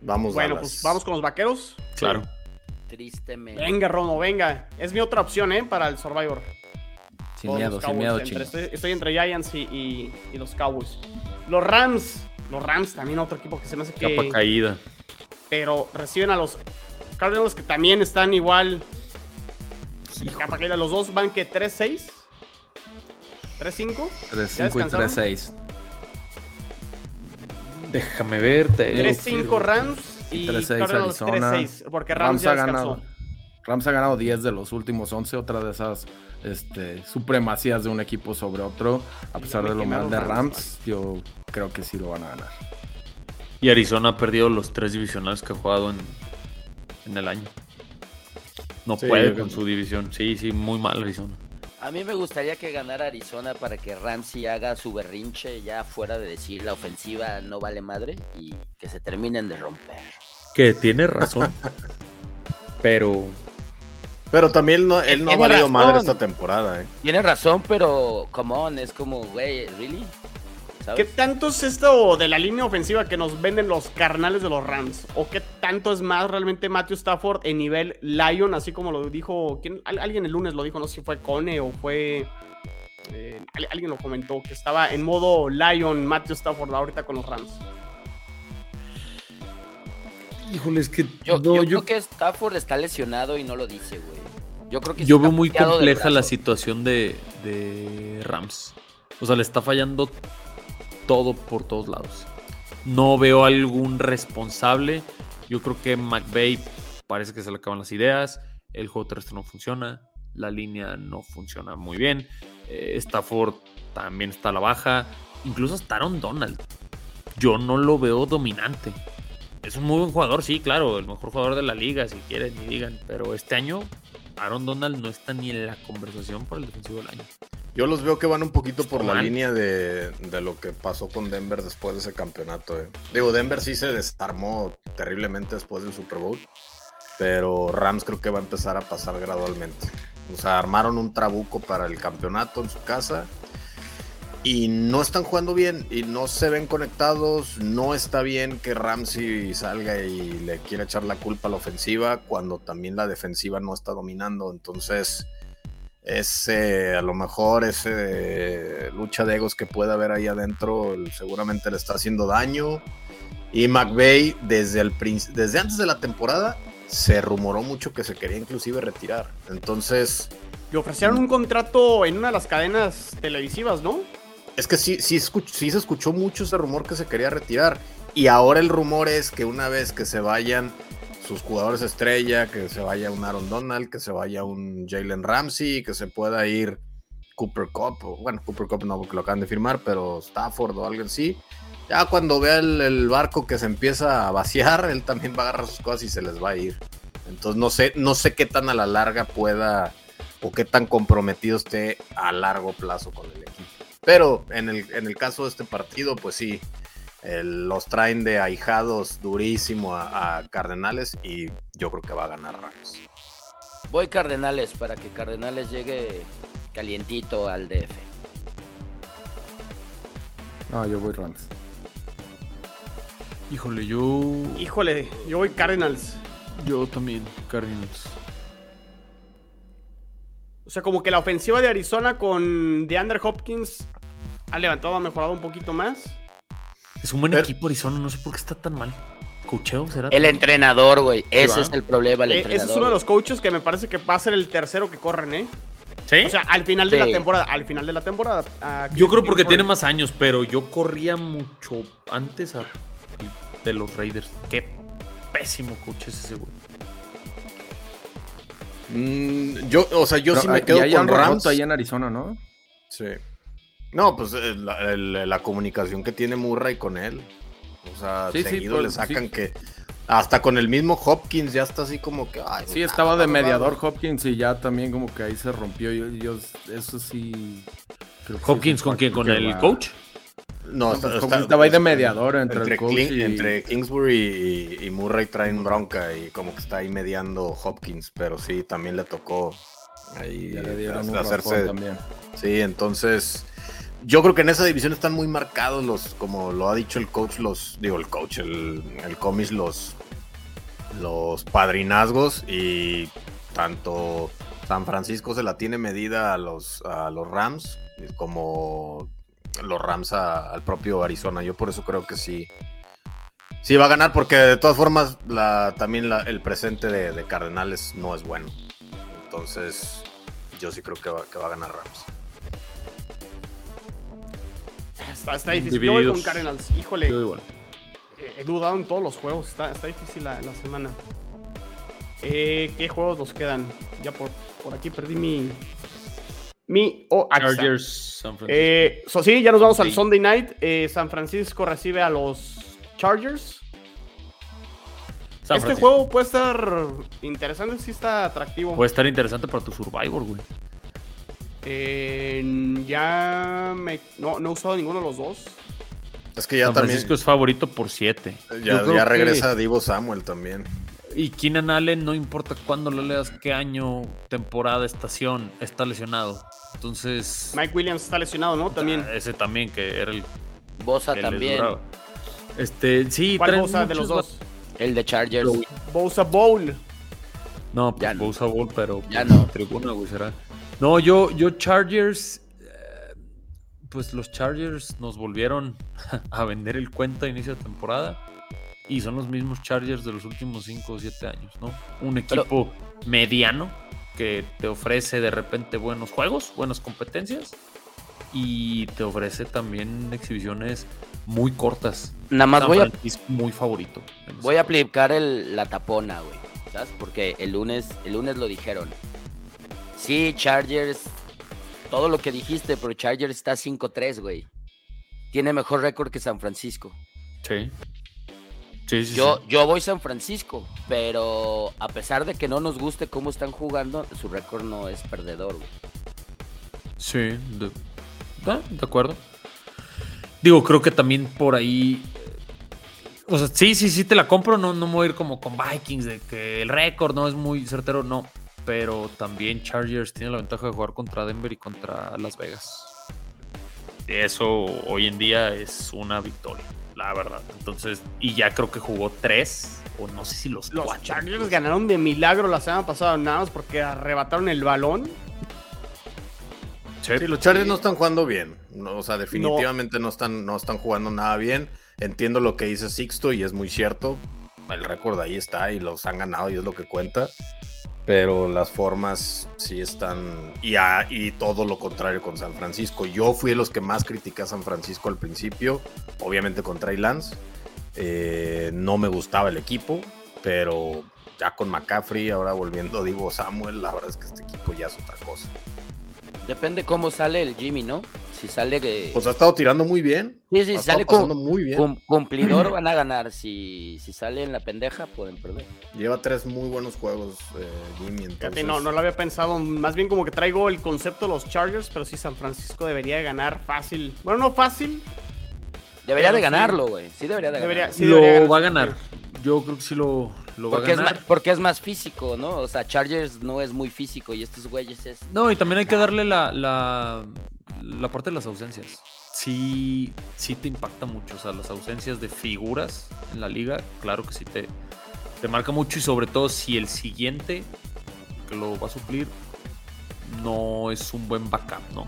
S5: Vamos
S2: Bueno,
S5: Dallas.
S2: pues vamos con los vaqueros.
S4: Claro.
S3: Tristemente.
S2: Venga, Romo, venga. Es mi otra opción, ¿eh? Para el Survivor.
S6: Sin miedo, sin miedo,
S2: Entre- estoy, estoy entre Giants y, y- y los Cowboys. Los Rams. Los Rams también otro equipo que se me hace que...
S4: Capa caída.
S2: Pero reciben a los Cardinals que también están igual. Capa caída. Los dos van que 3-6. 3-5.
S6: 3-5 y
S2: descansaron?
S6: 3-6.
S4: Déjame verte.
S2: 3-5 Rams y
S6: 3-6
S2: Cardinals
S6: Arizona.
S2: 3-6. Porque Rams, ya
S6: ha ganado. Rams ha ganado 10 de los últimos 11, otra de esas este, supremacías de un equipo sobre otro. A pesar de lo mal de
S2: Rams,
S6: Rams, yo creo que sí lo van a ganar.
S4: Y Arizona ha perdido los tres divisionales que ha jugado en, en el año. No
S6: Sí,
S4: puede con su división. Sí, sí, muy mal Arizona.
S3: A mí me gustaría que ganara Arizona para que Ramsey haga su berrinche ya fuera de decir la ofensiva no vale madre y que se terminen de romper.
S4: Que tiene razón. [LAUGHS] pero
S5: Pero también no, él no ha valido
S3: razón.
S5: madre esta temporada, ¿eh?
S3: Tiene razón, pero come on, es como, güey, ¿really?
S2: ¿Qué tanto es esto de la línea ofensiva que nos venden los carnales de los Rams? ¿O qué tanto es más realmente Matthew Stafford en nivel Lion, así como lo dijo, alguien el lunes lo dijo, no sé si fue Cone o fue... eh, al- alguien lo comentó, que estaba en modo Lion Matthew Stafford ahorita con los Rams.
S4: híjole, es que
S3: Yo,
S4: no,
S3: yo
S4: yo,
S3: creo que Stafford está lesionado y no lo dice, güey. Yo creo que
S4: yo veo muy compleja la situación de, de Rams. O sea, le está fallando todo por todos lados. No veo algún responsable. Yo creo que McVay parece que se le acaban las ideas. El juego terrestre no funciona. La línea no funciona muy bien. eh, Stafford también está a la baja. Incluso hasta Aaron Donald. Yo no lo veo dominante. Es un muy buen jugador, sí, claro. El mejor jugador de la liga, si quieren, y digan. Pero este año, Aaron Donald no está ni en la conversación por el defensivo del año.
S5: Yo los veo que van un poquito por la línea de, de lo que pasó con Denver después de ese campeonato. eh. Digo, Denver sí se desarmó terriblemente después del Super Bowl, pero Rams creo que va a empezar a pasar gradualmente. O sea, armaron un trabuco para el campeonato en su casa y no están jugando bien y no se ven conectados. No está bien que Ramsey salga y le quiera echar la culpa a la ofensiva cuando también la defensiva no está dominando. Entonces ese, a lo mejor ese lucha de egos que puede haber ahí adentro seguramente le está haciendo daño. Y McVeigh desde, el, desde antes de la temporada se rumoró mucho que se quería inclusive retirar. Entonces,
S2: Le ofrecieron un contrato en una de las cadenas televisivas, ¿no?
S5: Es que sí, sí, se escuchó mucho ese rumor que se quería retirar. Y ahora el rumor es que una vez que se vayan sus jugadores estrella, que se vaya un Aaron Donald, que se vaya un Jalen Ramsey, que se pueda ir Cooper Cup, o, bueno, Cooper Cup no porque lo acaban de firmar, pero Stafford o alguien así. Ya cuando vea el, el barco que se empieza a vaciar, él también va a agarrar sus cosas y se les va a ir. Entonces no sé, no sé qué tan a la larga pueda o qué tan comprometido esté a largo plazo con el equipo. Pero en el, en el caso de este partido, pues sí, el- los traen de ahijados durísimo a, a Cardenales y yo creo que va a ganar Rams.
S3: Voy Cardenales para que Cardenales llegue calientito al DF.
S6: No, yo voy Rams.
S4: Híjole, yo.
S2: Híjole, yo voy Cardinals.
S4: Yo también, Cardinals.
S2: O sea, como que la ofensiva de Arizona con DeAndre Hopkins ha levantado, ha mejorado un poquito más.
S4: Es un buen
S5: Pero-
S4: equipo Arizona, no sé por qué está tan mal. ¿Cocheo será?
S3: El entrenador, güey. Ese es el problema, el
S2: Eh,
S3: entrenador.
S2: ese es uno de los coaches que me parece que va a ser el tercero que corren, ¿eh?
S4: ¿Sí?
S2: O sea, al final de la temporada. Al final de la temporada.
S4: yo creo
S2: ¿quién
S4: porque tiene más años, pero yo corría mucho antes a- de los Raiders. Qué pésimo coach es ese güey.
S5: Mm, yo, o sea, yo
S6: Pero
S5: sí me quedo
S6: y hay
S5: con Rams.
S6: ahí en Arizona, ¿no?
S5: Sí. No, pues eh, la, comunicación que tiene Murray con él. O sea,
S6: Sí, sí,
S5: seguido
S6: pues,
S5: le sacan
S6: sí.
S5: que. Hasta con el mismo Hopkins ya está así como que. ay,
S6: Sí, estaba de mediador Hopkins y ya también como que ahí se rompió. Yo, yo- eso sí. creo que sí
S4: ¿Hopkins con quién? ¿Con el
S6: va-
S4: coach?
S5: No, está-
S6: estaba ahí de mediador entre,
S5: entre,
S6: el coach y...
S5: entre Kingsbury y, y Murray traen bronca y como que está ahí mediando Hopkins, pero sí, también le tocó ahí
S6: ya le dieron
S5: hacerse.
S6: también.
S5: Sí, entonces yo creo que en esa división están muy marcados los, como lo ha dicho el coach, los, digo el coach, el, el comis, los, los padrinazgos y tanto San Francisco se la tiene medida a los, a los Rams como los Rams a- al propio Arizona. Yo por eso creo que sí. Sí va a ganar porque de todas formas la, también la- el presente de, de Cardenales no es bueno. Entonces yo sí creo que va, que va a ganar Rams.
S2: Está, está difícil. Yo voy con. Cardinals. Híjole.
S4: Yo igual.
S2: eh, He dudado en todos los juegos. Está, está difícil la, la semana. Eh, ¿Qué juegos nos quedan? Ya por, por aquí perdí mi. Mi. Oh, está.
S4: Chargers, San Francisco.
S2: Eh, so, sí, ya nos vamos al. Sunday night. Eh, San Francisco recibe a los Chargers.
S4: San
S2: este
S4: Francisco.
S2: juego puede estar interesante, sí está atractivo.
S4: Puede estar interesante para tu Survivor, güey.
S2: Eh, ya me... No, no he usado ninguno de los dos.
S5: Es que ya
S4: San
S5: también.
S4: Francisco es favorito por 7.
S5: Ya, ya regresa Divo Samuel también.
S4: Y Keenan Allen, no importa cuándo lo leas, qué año, temporada, estación, está lesionado. Entonces,
S2: Mike Williams está lesionado, ¿no? También.
S4: ah, ese también, que era el
S3: Bosa también.
S4: duraba. Este, sí,
S2: ¿Cuál
S4: traen
S2: Bosa de los dos?
S3: El de Chargers.
S2: Bosa Bowl.
S4: No, pues
S3: Ya no.
S4: Bosa Bowl, pero
S3: Ya
S4: pues,
S3: no.
S4: tribuna, güey, será. No, yo, yo Chargers, eh, pues los Chargers nos volvieron [LAUGHS] a vender el cuento a inicio de temporada y son los mismos Chargers de los últimos 5 o 7 años, ¿no? Un
S3: Pero-
S4: equipo mediano que te ofrece de repente buenos juegos, buenas competencias y te ofrece también exhibiciones muy cortas.
S3: Nada más
S4: San
S3: voy a,
S4: Francisco muy favorito.
S3: voy a aplicar el- la tapona, güey. ¿Sabes? Porque el lunes, el lunes lo dijeron. Sí, Chargers. Todo lo que dijiste, pero Chargers está 5-3, güey. Tiene mejor récord que San Francisco.
S4: Sí. Sí, sí,
S3: Yo,
S4: sí.
S3: yo voy San Francisco, pero a pesar de que no nos guste cómo están jugando, su récord no es perdedor, güey.
S4: Sí, de, ah, de acuerdo. Digo, creo que también por ahí. O sea, sí, sí, sí te la compro. No, no me voy a ir como con Vikings, de que el récord no es muy certero, no. Pero también Chargers tiene la ventaja de jugar contra Denver y contra Las Vegas. Eso hoy en día es una victoria, la verdad. Entonces, y ya creo que jugó tres, o no sé si los,
S2: Los
S4: cuatro.
S2: Chargers ganaron de milagro la semana pasada, nada más porque arrebataron el balón.
S4: Sí,
S5: Sí, los Chargers no están jugando bien. No, o sea, definitivamente no. están, no están jugando nada bien. Entiendo lo que dice Sixto y es muy cierto. El récord ahí está y los han ganado y es lo que cuenta. Pero las formas sí están. Y, a- y todo lo contrario con San Francisco. Yo fui de los que más critiqué a San Francisco al principio. Obviamente con Trey Lance. Eh, no me gustaba el equipo. Pero ya con McCaffrey, ahora volviendo, digo Samuel, la verdad es que este equipo ya es otra cosa.
S3: Depende cómo sale el Jimmy, ¿no? Si sale que.
S5: Pues ha estado tirando muy bien.
S3: sí, sí,
S5: ha
S3: sale cum-
S5: muy bien.
S3: cum- cumplidor, [CLEARS THROAT] van a ganar. Si, si sale en la pendeja, pueden perder.
S5: Lleva tres muy buenos juegos, eh, Jimmy. Entonces,
S2: no, no lo había pensado. Más bien como que traigo el concepto de los Chargers, pero sí San Francisco debería de ganar fácil. Bueno, no fácil.
S3: Debería
S2: Pero
S3: de ganarlo, güey. Sí, debería de
S2: Debería-
S3: ganarlo.
S2: sí
S4: lo
S2: debería
S4: va a
S2: ganar.
S4: ganar. Yo creo que sí lo, lo va a
S3: Porque es,
S4: ganar.
S3: ma- porque es más físico, ¿no? O sea, Chargers no es muy físico y estos güeyes es.
S4: No, y también hay que darle la, la, la parte de las ausencias. Sí, sí te impacta mucho. O sea, las ausencias de figuras en la liga, claro que sí te, te marca mucho. Y sobre todo si el siguiente que lo va a suplir no es un buen backup, ¿no?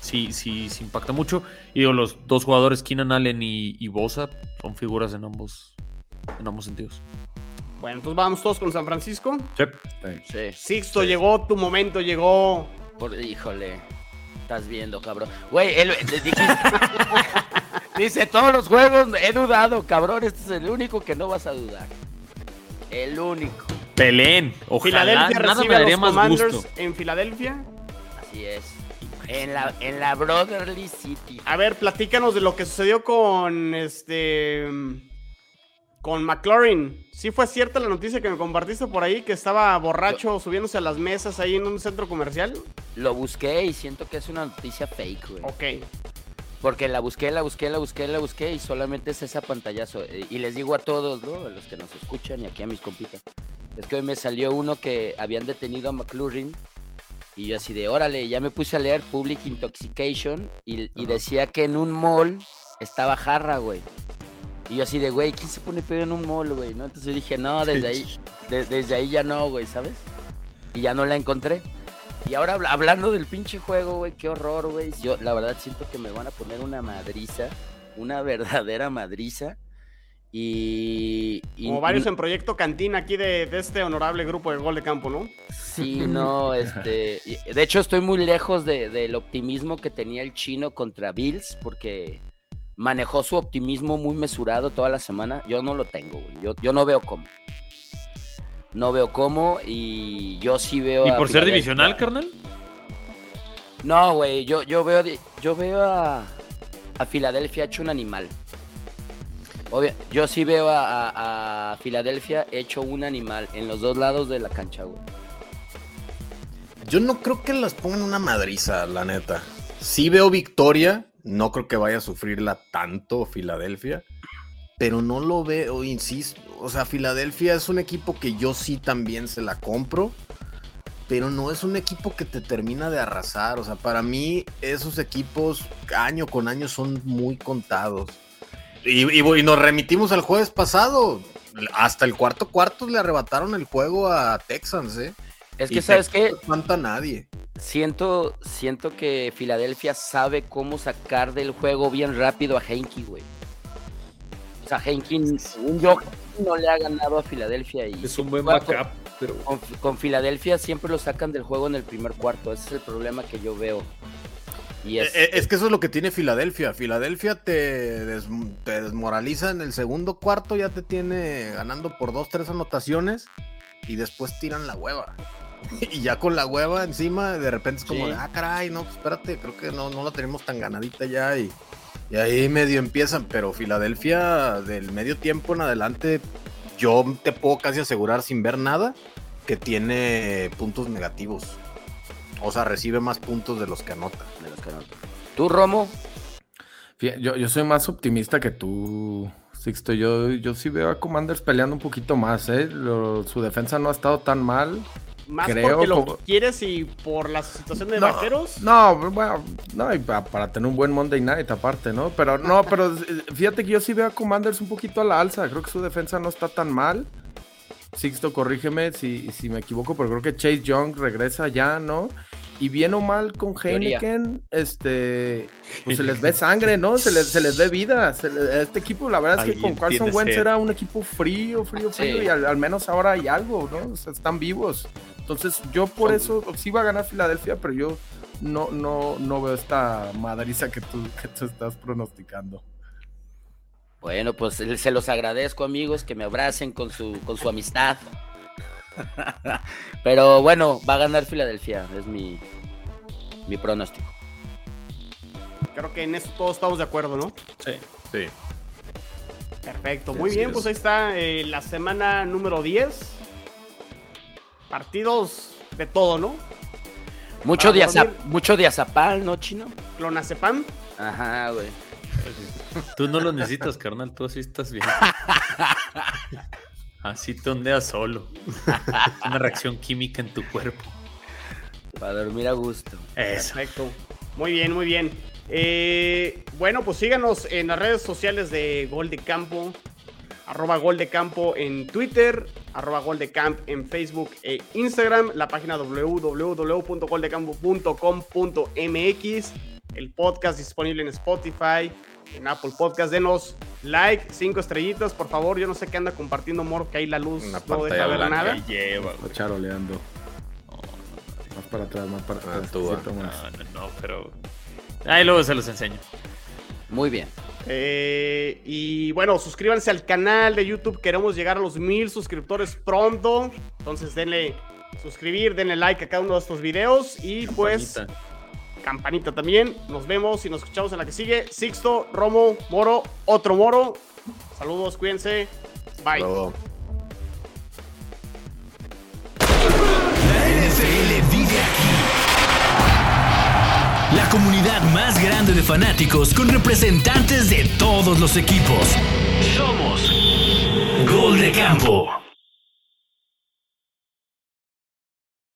S4: Sí, sí, sí impacta mucho. Y digo, los dos jugadores, Keenan Allen y, y Bosa, son figuras en ambos, en ambos sentidos.
S2: Bueno, entonces vamos todos con San Francisco.
S4: Sí.
S3: Sí.
S2: Sixto, llegó tu momento, llegó.
S3: Por, híjole. Estás viendo, cabrón. Güey, él le dijiste- [LAUGHS] Dice, todos los juegos he dudado, cabrón. Este es el único que no vas a dudar. El único.
S4: Pelén. Ojalá
S2: Filadelfia
S4: nada
S2: recibe
S4: me
S2: a
S4: daría
S2: los
S4: más gusto.
S2: en Filadelfia.
S3: Así es. En la, en la Brotherly City.
S2: A ver, platícanos de lo que sucedió con este. Con McLaurin. ¿Sí fue cierta la noticia que me compartiste por ahí que estaba borracho subiéndose a las mesas ahí en un centro comercial?
S3: Lo busqué y siento que es una noticia fake, güey.
S2: Ok.
S3: Porque la busqué, la busqué, la busqué, la busqué y solamente es esa pantallazo. Eh, Y les digo a todos, ¿no? A los que nos escuchan y aquí a mis compitas. Es que hoy me salió uno que habían detenido a McLaurin y yo así de, órale, ya me puse a leer Public Intoxication y, y decía que en un mall estaba jarra, güey. Y yo así de, güey, ¿quién se pone pedo en un mall, güey? ¿No? Entonces dije, no, desde ahí, [LAUGHS] de- desde ahí ya no, güey, ¿sabes? Y ya no la encontré. Y ahora habla- hablando del pinche juego, güey, qué horror, güey. Yo la verdad siento que me van a poner una madriza, una [LAUGHS] verdadera madriza. Y, y-
S2: Como
S3: y-
S2: varios en Proyecto Cantina aquí de, de este honorable grupo de gol de campo, ¿no?
S3: Sí, no, este. De hecho, estoy muy lejos de- del optimismo que tenía el chino contra Bills, porque manejó su optimismo muy mesurado toda la semana. Yo no lo tengo, güey. Yo, yo no veo cómo. No veo cómo y yo sí veo.
S4: ¿Y
S3: a
S4: por ser divisional, carnal?
S3: No, güey, yo, yo veo, yo veo a, a Filadelfia hecho un animal. Obvio, yo sí veo a, a- a Filadelfia hecho un animal en los dos lados de la cancha, güey.
S5: Yo no creo que las pongan una madriza, la neta. Sí veo victoria, no creo que vaya a sufrirla tanto Filadelfia, pero no lo veo, insisto. O sea, Filadelfia es un equipo que yo sí también se la compro, pero no es un equipo que te termina de arrasar. O sea, para mí esos equipos año con año son muy contados. Y, nos remitimos al jueves pasado. Hasta el cuarto cuarto le arrebataron el juego a Texans, ¿eh?
S3: Es
S5: Y
S3: que, ¿sabes qué?
S5: No espanta a nadie.
S3: Siento, siento que Filadelfia sabe cómo sacar del juego bien rápido a Heinke, güey. O sea, Heinke, según yo, no le ha ganado a Filadelfia. Y
S4: Es un buen
S3: Con-
S4: backup, pero
S3: Con, con Filadelfia siempre lo sacan del juego en el primer cuarto. Ese es el problema que yo veo. Y es,
S5: Eh, eh, Es que eso es lo que tiene Filadelfia. Filadelfia te, des- te desmoraliza en el segundo cuarto, ya te tiene ganando por dos, tres anotaciones y después tiran la hueva. [LAUGHS] Y ya con la hueva encima, de repente es como,
S3: Sí.
S5: de, ah, caray, no, pues espérate, creo que no, no la tenemos tan ganadita ya. Y, y ahí medio empiezan, pero Filadelfia del medio tiempo en adelante, yo te puedo casi asegurar sin ver nada que tiene puntos negativos. O sea, recibe más puntos de los que anota.
S3: de los que no- Tú, Romo,
S6: Yo, yo soy más optimista que tú, Sixto. Yo, yo sí veo a Commanders peleando un poquito más, ¿eh? Lo- su defensa no ha estado tan mal.
S2: Más
S6: Creo
S2: porque lo
S6: como-
S2: quieres y por la situación de
S6: No,
S2: vaqueros.
S6: No, bueno, no, y pa- para, tener un buen Monday Night aparte, ¿no? Pero no, [LAUGHS] pero eh, fíjate que yo sí veo a Commanders un poquito a la alza. Creo que su defensa no está tan mal. Sixto, corrígeme si, si me equivoco, pero creo que Chase Young regresa ya, ¿no? Y bien o mal con. Heineken, este, pues se les ve [LAUGHS] sangre, ¿no? Se les, se les ve vida. Se este equipo, la verdad es que
S4: Ahí
S6: con Carson Wentz
S4: ser.
S6: era un equipo frío, frío, frío,
S3: Sí.
S6: y al, al menos ahora hay algo, ¿no? O sea, están vivos. Entonces, yo por eso sí va a ganar Filadelfia, pero yo no, no, no veo esta madriza que tú, que tú estás pronosticando.
S3: bueno, pues se los agradezco, amigos, que me abracen con su, con su amistad. [LAUGHS] Pero bueno, va a ganar Filadelfia, es mi, mi pronóstico.
S2: Creo que en eso todos estamos de acuerdo, ¿no?
S4: sí.
S5: Sí.
S2: Perfecto.
S5: Sí,
S2: Muy
S5: así
S2: bien,
S5: es.
S2: pues ahí está eh, la semana número 10. Partidos de todo, ¿no?
S3: Mucho,
S2: Para
S3: diaza-
S2: dormir.
S3: mucho diazapal, ¿no, chino?
S2: Clonazepam.
S3: Ajá, güey.
S4: Tú no lo necesitas, carnal. Tú así estás bien. [LAUGHS] Así te ondeas solo. [LAUGHS] Una reacción química en tu cuerpo.
S3: Para dormir a gusto.
S4: Eso.
S2: Perfecto. Muy bien, muy bien. Eh, bueno, pues síganos en las redes sociales de Gol de Campo. Arroba Gol de Campo en Twitter. Arroba Gol de Camp en Facebook e Instagram. La página www.goldecampo.com.mx. El podcast disponible en Spotify, en Apple Podcast. Denos like, cinco estrellitas, por favor. Yo no sé qué anda compartiendo Moro, que ahí la luz
S5: Una
S2: no deja ver nada.
S4: Lleva,
S6: Está charoleando. Más para atrás, más para
S5: Ah,
S6: atrás. tantito
S4: No, no, no, pero. Ahí luego se los enseño.
S3: Muy bien.
S2: Eh, y bueno, suscríbanse al canal de YouTube. Queremos llegar a los mil suscriptores pronto. Entonces denle suscribir, denle like a cada uno de estos videos. Y pues
S4: Campanita.
S2: también. Nos vemos y nos escuchamos en la que sigue. Sixto, Romo, Moro, otro Moro. Saludos, cuídense. Bye.
S1: La NFL vive aquí. La comunidad más grande de fanáticos con representantes de todos los equipos. Somos Gol de Campo.